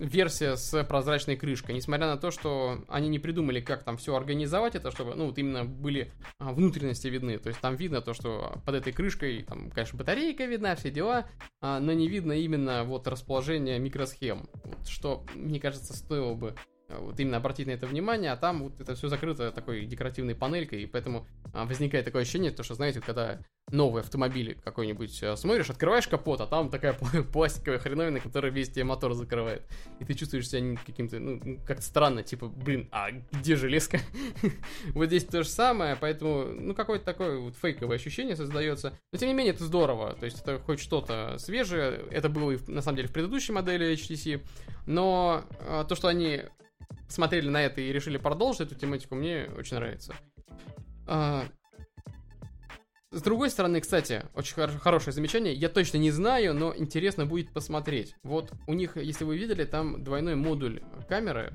версия с прозрачной крышкой, несмотря на то, что они не придумали, как там все организовать это, чтобы, ну, вот именно были а, внутренности видны. То есть там видно то, что под этой крышкой, там, конечно, батарейка видна, все дела, а, но не видно именно вот расположение микросхем. Вот, что, мне кажется, стоило бы вот именно обратить на это внимание, а там вот это все закрыто такой декоративной панелькой, и поэтому а, возникает такое ощущение, то, что, знаете, когда новый автомобиль какой-нибудь а, смотришь, открываешь капот, а там такая [laughs] пластиковая хреновина, которая весь тебе мотор закрывает. И ты чувствуешь себя каким-то, ну, как-то странно, типа, блин, а где железка? [laughs] вот здесь то же самое, поэтому, ну, какое-то такое вот фейковое ощущение создается. Но, тем не менее, это здорово, то есть это хоть что-то свежее, это было и, на самом деле, в предыдущей модели HTC, но а, то, что они смотрели на это и решили продолжить эту тематику, мне очень нравится. С другой стороны, кстати, очень хор- хорошее замечание. Я точно не знаю, но интересно будет посмотреть. Вот у них, если вы видели, там двойной модуль камеры.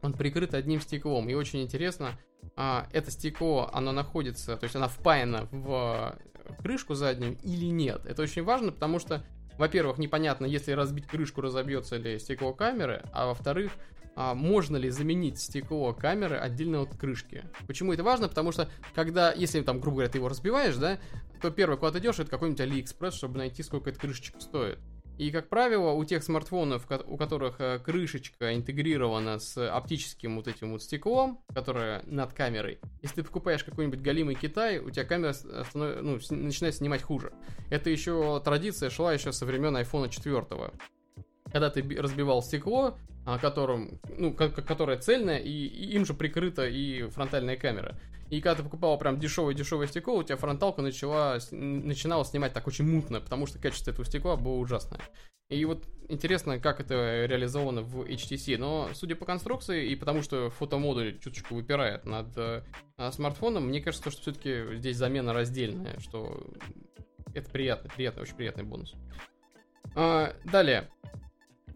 Он прикрыт одним стеклом. И очень интересно, а, это стекло, оно находится, то есть она впаяна в крышку заднюю или нет. Это очень важно, потому что, во-первых, непонятно, если разбить крышку, разобьется ли стекло камеры, а во-вторых, а, можно ли заменить стекло камеры отдельно от крышки. Почему это важно? Потому что, когда, если там, грубо говоря, ты его разбиваешь, да, то первое, куда ты идешь, это какой-нибудь AliExpress, чтобы найти, сколько эта крышечка стоит. И, как правило, у тех смартфонов, у которых э, крышечка интегрирована с оптическим вот этим вот стеклом, которое над камерой, если ты покупаешь какой-нибудь галимый Китай, у тебя камера станов... ну, начинает снимать хуже. Это еще традиция шла еще со времен iPhone 4. Когда ты разбивал стекло, которым, ну, которое цельное, и, и им же прикрыта и фронтальная камера. И когда ты покупал прям дешевое-дешевое стекло, у тебя фронталка начала, начинала снимать так очень мутно, потому что качество этого стекла было ужасное. И вот интересно, как это реализовано в HTC. Но, судя по конструкции, и потому что фотомодуль чуточку выпирает над э, смартфоном, мне кажется, что все-таки здесь замена раздельная, что это приятно, приятный, очень приятный бонус. А, далее.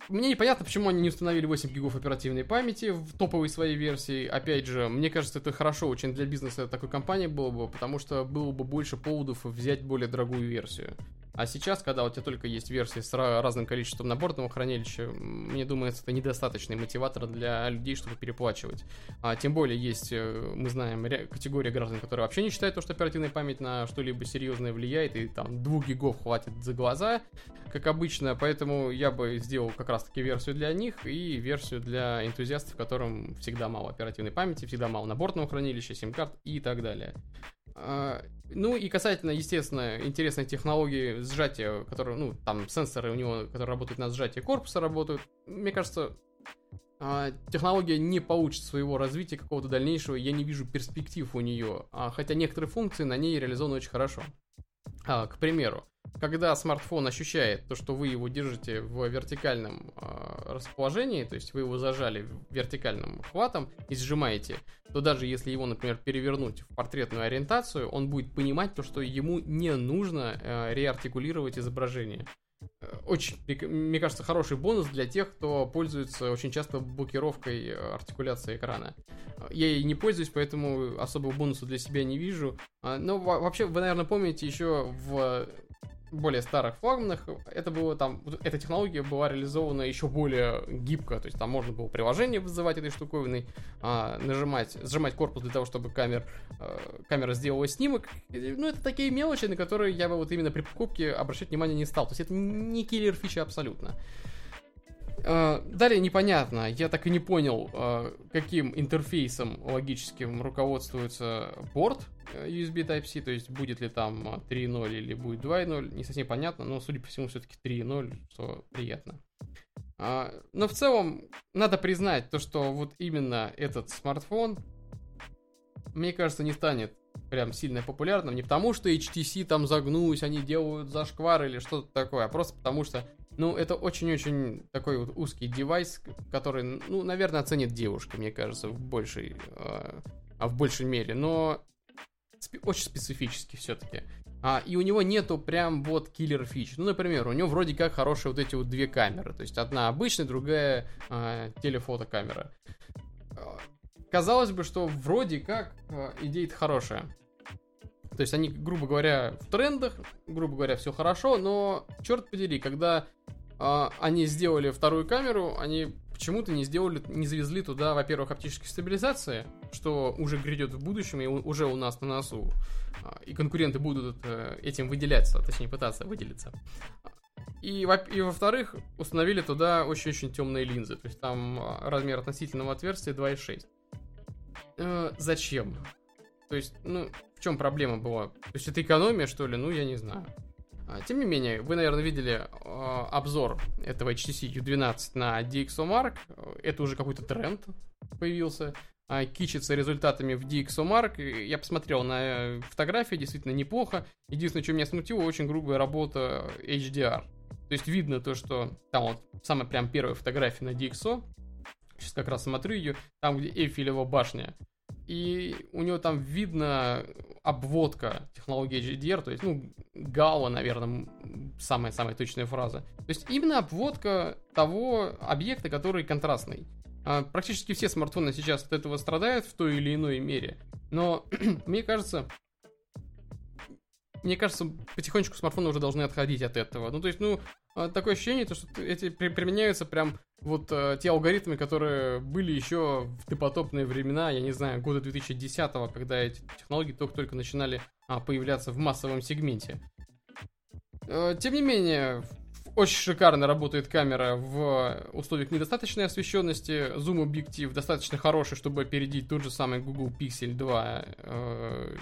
Мне непонятно, почему они не установили 8 гигов оперативной памяти в топовой своей версии. Опять же, мне кажется, это хорошо очень для бизнеса такой компании было бы, потому что было бы больше поводов взять более дорогую версию. А сейчас, когда у тебя только есть версии с разным количеством наборного хранилища, мне думается, это недостаточный мотиватор для людей, чтобы переплачивать. А, тем более есть, э, мы знаем, категория граждан, которые вообще не считают, то, что оперативная память на что-либо серьезное влияет, и там 2 гигов хватит за глаза, как обычно, поэтому я бы сделал как раз-таки версию для них и версию для энтузиастов, которым всегда мало оперативной памяти, всегда мало наборного хранилища, сим-карт и так далее. А, ну и касательно, естественно, интересной технологии сжатия, которые, ну, там сенсоры у него, которые работают на сжатии корпуса, работают. Мне кажется, а, технология не получит своего развития какого-то дальнейшего, я не вижу перспектив у нее, а, хотя некоторые функции на ней реализованы очень хорошо. К примеру, когда смартфон ощущает то, что вы его держите в вертикальном э, расположении, то есть вы его зажали вертикальным хватом и сжимаете, то даже если его, например, перевернуть в портретную ориентацию, он будет понимать то, что ему не нужно э, реартикулировать изображение. Очень, мне кажется, хороший бонус для тех, кто пользуется очень часто блокировкой э, артикуляции экрана. Я ей не пользуюсь, поэтому особого бонуса для себя не вижу. А, но вообще, вы, наверное, помните еще в более старых флагманах это было там, эта технология была реализована еще более гибко, то есть там можно было приложение вызывать этой штуковиной, а, нажимать, сжимать корпус для того, чтобы камер, а, камера сделала снимок. Ну, это такие мелочи, на которые я бы вот именно при покупке обращать внимание не стал. То есть это не киллер фича абсолютно. А, далее непонятно, я так и не понял, а, каким интерфейсом логическим руководствуется порт э, USB Type-C, то есть будет ли там 3.0 а, или будет 2.0, не совсем понятно, но судя по всему все-таки 3.0, что приятно. Но в целом надо признать то, что вот именно этот смартфон, мне кажется, не станет прям сильно популярным, не потому что HTC там загнулись, они делают зашквар или что-то такое, а просто потому что ну, это очень-очень такой вот узкий девайс, который, ну, наверное, оценит девушки, мне кажется, в большей, э, а в большей мере, но спе- очень специфический все-таки. А, и у него нету прям вот киллер фич. Ну, например, у него вроде как хорошие вот эти вот две камеры. То есть одна обычная, другая э, телефотокамера. Казалось бы, что вроде как э, идея хорошая. То есть они, грубо говоря, в трендах, грубо говоря, все хорошо, но черт подери, когда э, они сделали вторую камеру, они почему-то не сделали, не завезли туда, во-первых, оптической стабилизации, что уже грядет в будущем и уже у нас на носу. А, и конкуренты будут э, этим выделяться, точнее пытаться выделиться. И, во- и во-вторых, установили туда очень-очень темные линзы. То есть там а, размер относительного отверстия 2,6. Э, зачем? То есть, ну, в чем проблема была? То есть это экономия, что ли? Ну, я не знаю. А, тем не менее, вы, наверное, видели э, обзор этого HTC U12 на DxOMark. Это уже какой-то тренд появился. Э, кичится результатами в DxOMark. Я посмотрел на фотографии, действительно неплохо. Единственное, что меня смутило, очень грубая работа HDR. То есть видно то, что там вот самая прям первая фотография на DxO, Сейчас как раз смотрю ее, там, где Эйфелева башня. И у него там видно обводка технологии HDR, то есть, ну, ГАУа, наверное, самая-самая точная фраза. То есть именно обводка того объекта, который контрастный. А, практически все смартфоны сейчас от этого страдают в той или иной мере. Но [clears throat] мне кажется, мне кажется, потихонечку смартфоны уже должны отходить от этого. Ну, то есть, ну, такое ощущение, то, что эти применяются прям вот э, те алгоритмы, которые были еще в допотопные времена, я не знаю, года 2010 когда эти технологии только-только начинали а, появляться в массовом сегменте. Э, тем не менее, очень шикарно работает камера в условиях недостаточной освещенности. Зум-объектив достаточно хороший, чтобы опередить тот же самый Google Pixel 2 э,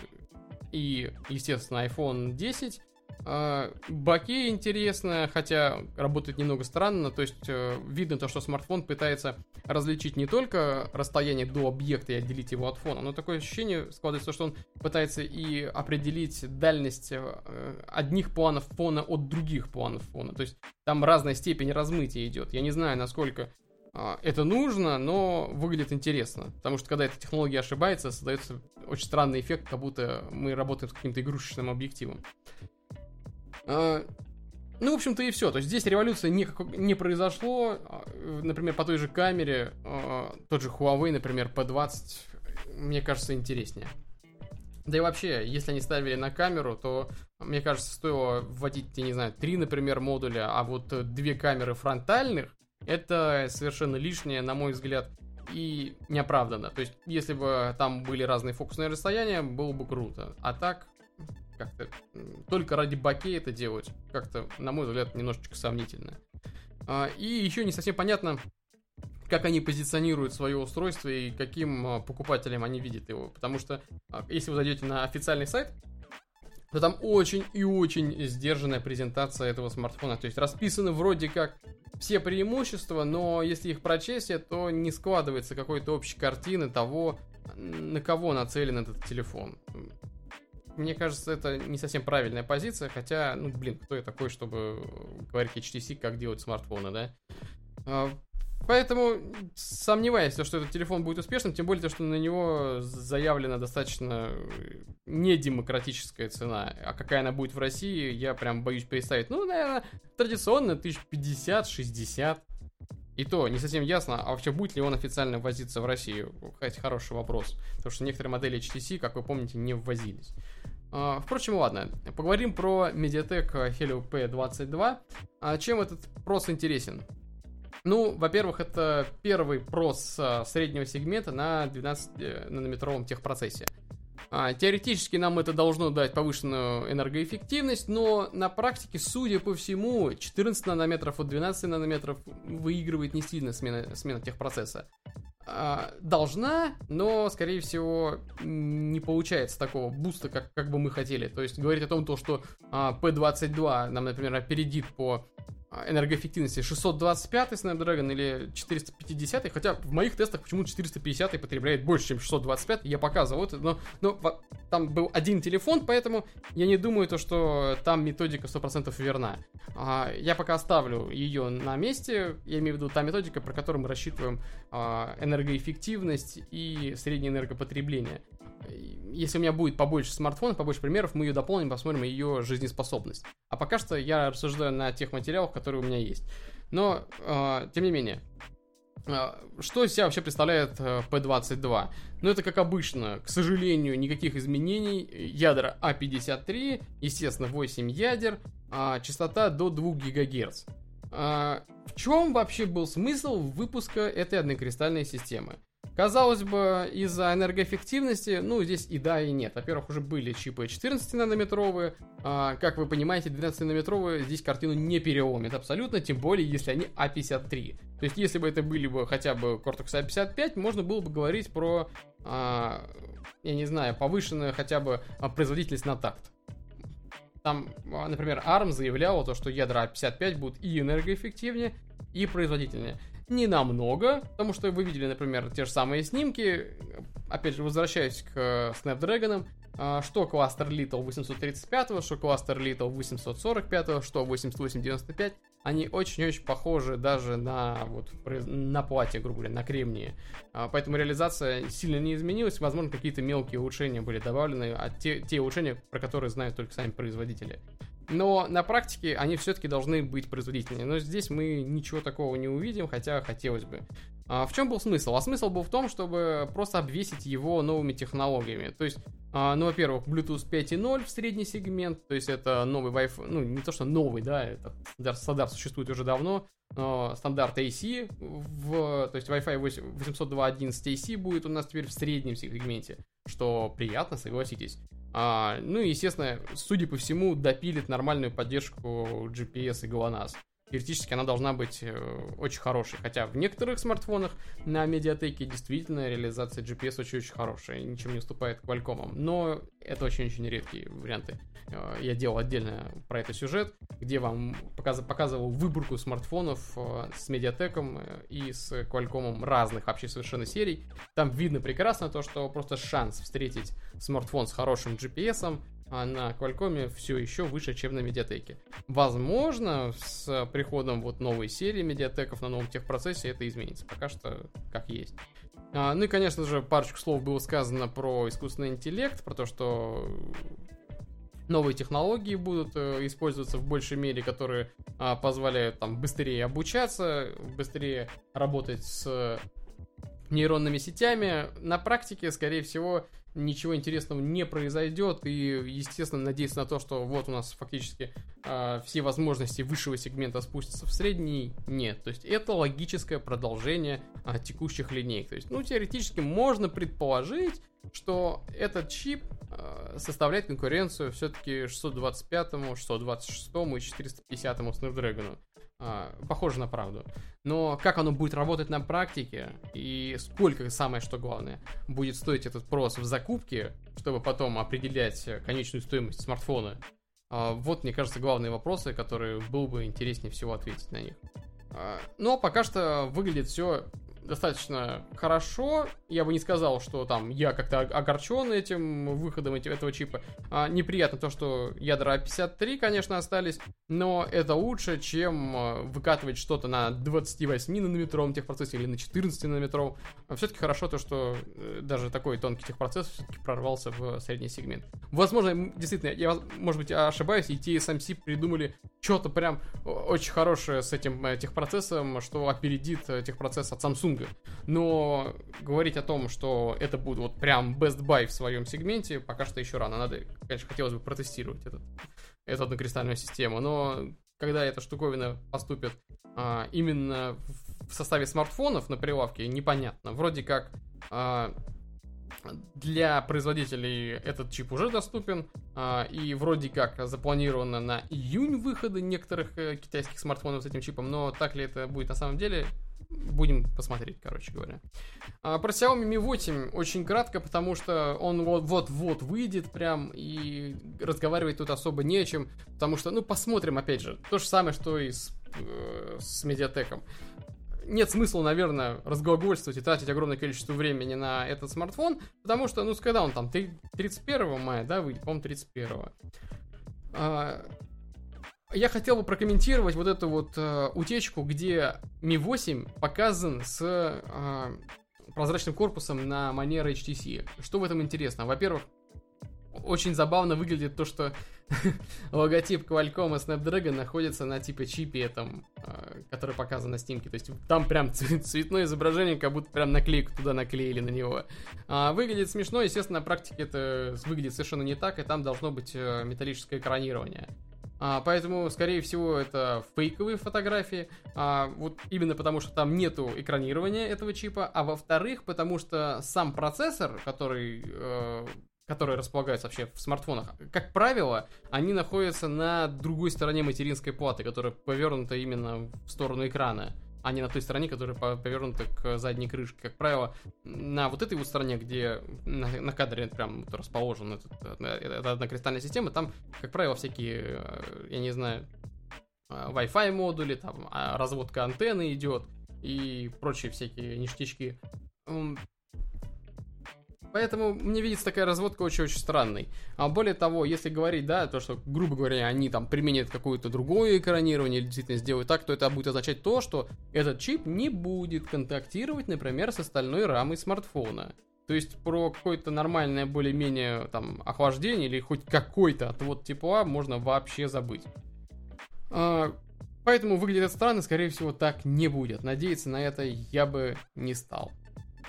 и, естественно, iPhone 10. А, Баки интересно, хотя работает немного странно, то есть э, видно то, что смартфон пытается различить не только расстояние до объекта и отделить его от фона, но такое ощущение складывается, что он пытается и определить дальность э, одних планов фона от других планов фона, то есть там разная степень размытия идет. Я не знаю, насколько а, это нужно, но выглядит интересно. Потому что когда эта технология ошибается, создается очень странный эффект, как будто мы работаем с каким-то игрушечным объективом. А, ну, в общем-то, и все. То есть здесь революция не, не произошло. А, например, по той же камере, а, тот же Huawei, например, P20, мне кажется, интереснее. Да и вообще, если они ставили на камеру, то, мне кажется, стоило вводить, я не знаю, три, например, модуля, а вот две камеры фронтальных, это совершенно лишнее, на мой взгляд, и неоправданно. То есть, если бы там были разные фокусные расстояния, было бы круто. А так, как-то только ради баке это делать, как-то, на мой взгляд, немножечко сомнительно. А, и еще не совсем понятно, как они позиционируют свое устройство и каким а, покупателям они видят его. Потому что, а, если вы зайдете на официальный сайт, то там очень и очень сдержанная презентация этого смартфона. То есть расписаны вроде как все преимущества, но если их прочесть, то не складывается какой-то общей картины того, на кого нацелен этот телефон мне кажется, это не совсем правильная позиция, хотя, ну, блин, кто я такой, чтобы говорить HTC, как делать смартфоны, да? А, поэтому сомневаюсь, что этот телефон будет успешным, тем более, то, что на него заявлена достаточно недемократическая цена. А какая она будет в России, я прям боюсь представить. Ну, наверное, традиционно 1050-60. И то не совсем ясно, а вообще будет ли он официально ввозиться в Россию? Кстати, хороший вопрос. Потому что некоторые модели HTC, как вы помните, не ввозились. А, впрочем, ладно. Поговорим про Mediatek Helio P22. А чем этот прос интересен? Ну, во-первых, это первый прос а, среднего сегмента на 12-нанометровом техпроцессе. А, теоретически нам это должно дать повышенную энергоэффективность, но на практике, судя по всему, 14 нанометров от 12 нанометров выигрывает не сильно смена, смена техпроцесса. А, должна, но, скорее всего, не получается такого буста, как, как бы мы хотели. То есть говорить о том, то, что а, P22 нам, например, опередит по а, энергоэффективности? 625 Snapdragon или 450, хотя в моих тестах почему-то 450 потребляет больше, чем 625, я показывал это, но, но там был один телефон, поэтому я не думаю, то, что там методика 100% верна. А, я пока оставлю ее на месте, я имею в виду та методика, про которую мы рассчитываем а, энергоэффективность и среднее энергопотребление если у меня будет побольше смартфонов, побольше примеров, мы ее дополним, посмотрим ее жизнеспособность. А пока что я рассуждаю на тех материалах, которые у меня есть. Но, э, тем не менее, э, что из себя вообще представляет э, P22? Ну, это как обычно, к сожалению, никаких изменений. Ядра А53, естественно, 8 ядер, э, частота до 2 ГГц. Э, в чем вообще был смысл выпуска этой однокристальной системы? Казалось бы, из-за энергоэффективности, ну, здесь и да, и нет. Во-первых, уже были чипы 14-нанометровые. А, как вы понимаете, 12-нанометровые здесь картину не переломит абсолютно, тем более, если они А53. То есть, если бы это были бы хотя бы Cortex A55, можно было бы говорить про, а, я не знаю, повышенную хотя бы а, производительность на такт. Там, а, например, ARM заявлял, то, что ядра A55 будут и энергоэффективнее, и производительнее не намного, потому что вы видели, например, те же самые снимки. Опять же, возвращаясь к э, Snapdragon, а, что кластер Little 835, что кластер Little 845, что 8895. они очень-очень похожи даже на, вот, на платье, грубо говоря, на кремнии. А, поэтому реализация сильно не изменилась. Возможно, какие-то мелкие улучшения были добавлены, а те, те улучшения, про которые знают только сами производители. Но на практике они все-таки должны быть производительнее. Но здесь мы ничего такого не увидим, хотя хотелось бы. А в чем был смысл? А смысл был в том, чтобы просто обвесить его новыми технологиями. То есть, а, ну, во-первых, Bluetooth 5.0 в средний сегмент, то есть это новый Wi-Fi, ну, не то, что новый, да, это стандарт существует уже давно, но стандарт AC, в, то есть Wi-Fi 802.11 AC будет у нас теперь в среднем сегменте, что приятно, согласитесь. А, ну и, естественно, судя по всему, допилит нормальную поддержку GPS и GLONASS теоретически она должна быть э, очень хорошей. Хотя в некоторых смартфонах на медиатеке действительно реализация GPS очень-очень хорошая, ничем не уступает Qualcomm. Но это очень-очень редкие варианты. Э, я делал отдельно про это сюжет, где вам показ показывал выборку смартфонов э, с медиатеком и с Qualcomm разных вообще совершенно серий. Там видно прекрасно то, что просто шанс встретить смартфон с хорошим GPS а на Qualcomm все еще выше, чем на медиатеке. Возможно, с приходом вот новой серии медиатеков на новом техпроцессе это изменится. Пока что как есть. А, ну и, конечно же, парочку слов было сказано про искусственный интеллект, про то, что новые технологии будут э, использоваться в большей мере, которые а, позволяют там быстрее обучаться, быстрее работать с нейронными сетями. На практике, скорее всего, ничего интересного не произойдет, и, естественно, надеяться на то, что вот у нас фактически э, все возможности высшего сегмента спустятся в средний, нет. То есть это логическое продолжение э, текущих линеек. То есть, ну, теоретически можно предположить, что этот чип э, составляет конкуренцию все-таки 625, 626 и 450 Snapdragon. А, похоже на правду. Но как оно будет работать на практике и сколько, самое что главное, будет стоить этот прос в закупке, чтобы потом определять конечную стоимость смартфона, а, вот, мне кажется, главные вопросы, которые было бы интереснее всего ответить на них. А, но пока что выглядит все достаточно хорошо. Я бы не сказал, что там я как-то огорчен этим выходом этого чипа. А, неприятно то, что ядра A53, конечно, остались, но это лучше, чем а, выкатывать что-то на 28 нанометровом техпроцессе или на 14 нанометровом. Все-таки хорошо то, что э, даже такой тонкий техпроцесс все-таки прорвался в средний сегмент. Возможно, действительно, я, может быть, ошибаюсь, и TSMC придумали что-то прям очень хорошее с этим э, техпроцессом, что опередит э, техпроцесс от Samsung. Но говорить о том, что это будет вот прям best buy в своем сегменте, пока что еще рано. Надо, конечно, хотелось бы протестировать этот, эту однокристальную систему. Но когда эта штуковина поступит а, именно в составе смартфонов на прилавке, непонятно. Вроде как а, для производителей этот чип уже доступен, а, и вроде как запланировано на июнь выхода некоторых э, китайских смартфонов с этим чипом, но так ли это будет на самом деле, будем посмотреть, короче говоря. А, про Xiaomi Mi 8 очень кратко, потому что он вот-вот выйдет прям, и разговаривать тут особо не о чем, потому что, ну, посмотрим, опять же, то же самое, что и с, э, с медиатеком нет смысла, наверное, разглагольствовать и тратить огромное количество времени на этот смартфон, потому что, ну, когда он там, 31 мая, да, выйдет, по-моему, 31. А, я хотел бы прокомментировать вот эту вот а, утечку, где Mi 8 показан с а, прозрачным корпусом на манер HTC. Что в этом интересно? Во-первых, очень забавно выглядит то, что [laughs] логотип Qualcomm и Snapdragon находится на типа чипе этом, э, который показан на снимке. То есть там прям [laughs] цветное изображение, как будто прям наклейку туда наклеили на него. А, выглядит смешно, естественно, на практике это выглядит совершенно не так, и там должно быть э, металлическое экранирование. А, поэтому, скорее всего, это фейковые фотографии. А, вот именно потому, что там нету экранирования этого чипа. А во-вторых, потому что сам процессор, который э, которые располагаются вообще в смартфонах, как правило, они находятся на другой стороне материнской платы, которая повернута именно в сторону экрана, а не на той стороне, которая повернута к задней крышке. Как правило, на вот этой вот стороне, где на, на кадре прям вот расположена эта, эта однокристальная система, там, как правило, всякие, э, я не знаю, э, Wi-Fi модули, там а, разводка антенны идет и прочие всякие ништячки Поэтому мне видится такая разводка очень-очень странной. А более того, если говорить, да, то, что, грубо говоря, они там применят какое-то другое экранирование или действительно сделают так, то это будет означать то, что этот чип не будет контактировать, например, с остальной рамой смартфона. То есть про какое-то нормальное более-менее там охлаждение или хоть какой-то отвод тепла можно вообще забыть. А, поэтому выглядит странно, скорее всего так не будет. Надеяться на это я бы не стал.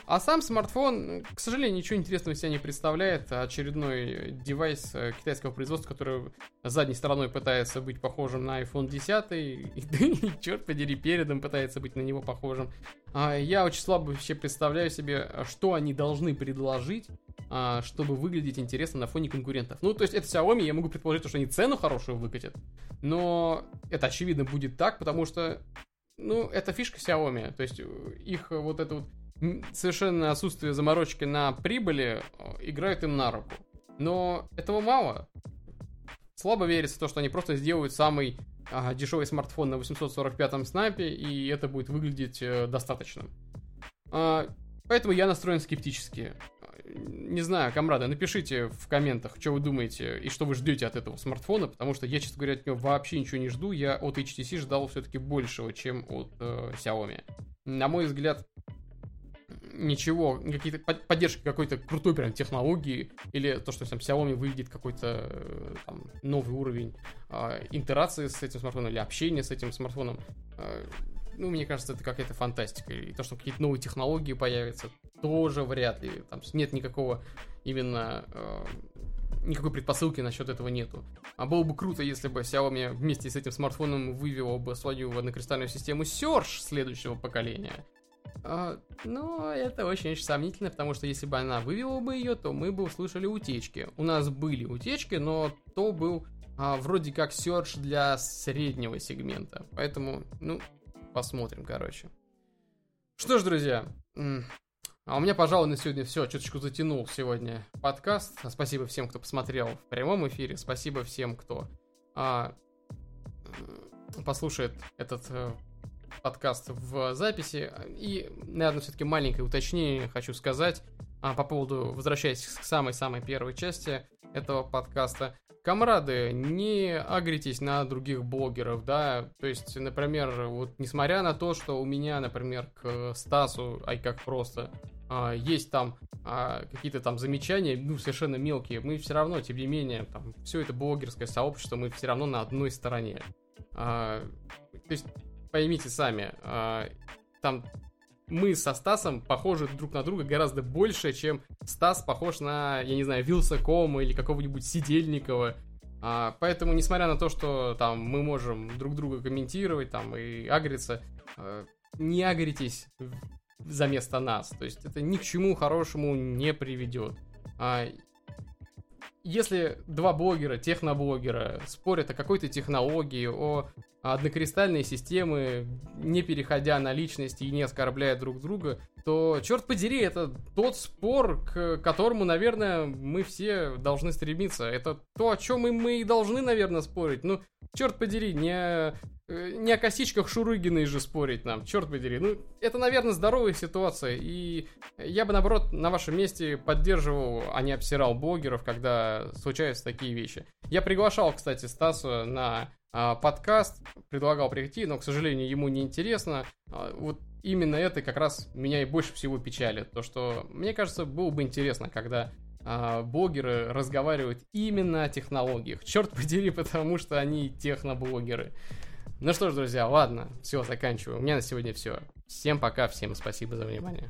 А сам смартфон, к сожалению, ничего интересного себя не представляет. Очередной девайс э, китайского производства, который задней стороной пытается быть похожим на iPhone 10, и, [laughs] и черт подери, передом пытается быть на него похожим. А, я очень слабо вообще представляю себе, что они должны предложить, а, чтобы выглядеть интересно на фоне конкурентов. Ну, то есть это Xiaomi, я могу предположить, что они цену хорошую выкатят, но это очевидно будет так, потому что ну, это фишка Xiaomi. То есть их вот это вот совершенно отсутствие заморочки на прибыли э, играет им на руку. Но этого мало. Слабо верится в то, что они просто сделают самый а, дешевый смартфон на 845-м снапе, и это будет выглядеть а, достаточным. А, поэтому я настроен скептически. Не знаю, комрады, напишите в комментах, что вы думаете и что вы ждете от этого смартфона, потому что я, честно говоря, от него вообще ничего не жду. Я от HTC ждал все-таки большего, чем от э, Xiaomi. На мой взгляд, ничего, какие-то поддержки какой-то крутой прям технологии, или то, что там Xiaomi выведет какой-то э, там, новый уровень э, интерации с этим смартфоном или общения с этим смартфоном. Э, ну, мне кажется, это какая-то фантастика. И то, что какие-то новые технологии появятся, тоже вряд ли. Там нет никакого именно э, никакой предпосылки насчет этого нету. А было бы круто, если бы Xiaomi вместе с этим смартфоном вывела бы свою однокристальную систему Surge следующего поколения. А, но это очень-очень сомнительно, потому что если бы она вывела бы ее, то мы бы услышали утечки. У нас были утечки, но то был а, вроде как серч для среднего сегмента. Поэтому, ну, посмотрим, короче. Что ж, друзья, а у меня, пожалуй, на сегодня все. Чуточку затянул сегодня подкаст. Спасибо всем, кто посмотрел в прямом эфире. Спасибо всем, кто а, послушает этот э, подкаст в записи. И, наверное, все-таки маленькое уточнение хочу сказать а, по поводу, возвращаясь к самой-самой первой части этого подкаста. Комрады, не агритесь на других блогеров, да, то есть, например, вот несмотря на то, что у меня, например, к Стасу, ай как просто, а, есть там а, какие-то там замечания, ну, совершенно мелкие, мы все равно, тем не менее, там, все это блогерское сообщество, мы все равно на одной стороне. А, то есть, поймите сами, а, там мы со Стасом похожи друг на друга гораздо больше, чем Стас похож на, я не знаю, Вилсакома или какого-нибудь Сидельникова. А, поэтому, несмотря на то, что там мы можем друг друга комментировать там и агриться, а, не агритесь за место нас. То есть это ни к чему хорошему не приведет. А, если два блогера, техноблогера, спорят о какой-то технологии, о однокристальные системы, не переходя на личности и не оскорбляя друг друга, то, черт подери, это тот спор, к которому, наверное, мы все должны стремиться. Это то, о чем и мы и должны, наверное, спорить. Ну, черт подери, не, не о косичках Шурыгиной же спорить нам, черт подери. Ну, это, наверное, здоровая ситуация, и я бы, наоборот, на вашем месте поддерживал, а не обсирал блогеров, когда случаются такие вещи. Я приглашал, кстати, Стасу на а, подкаст, предлагал прийти, но, к сожалению, ему не интересно. А, вот именно это как раз меня и больше всего печалит. То, что, мне кажется, было бы интересно, когда а, блогеры разговаривают именно о технологиях. Черт подери, [laughs] потому что они техноблогеры. Ну что ж, друзья, ладно, все, заканчиваю. У меня на сегодня все. Всем пока, всем спасибо за внимание.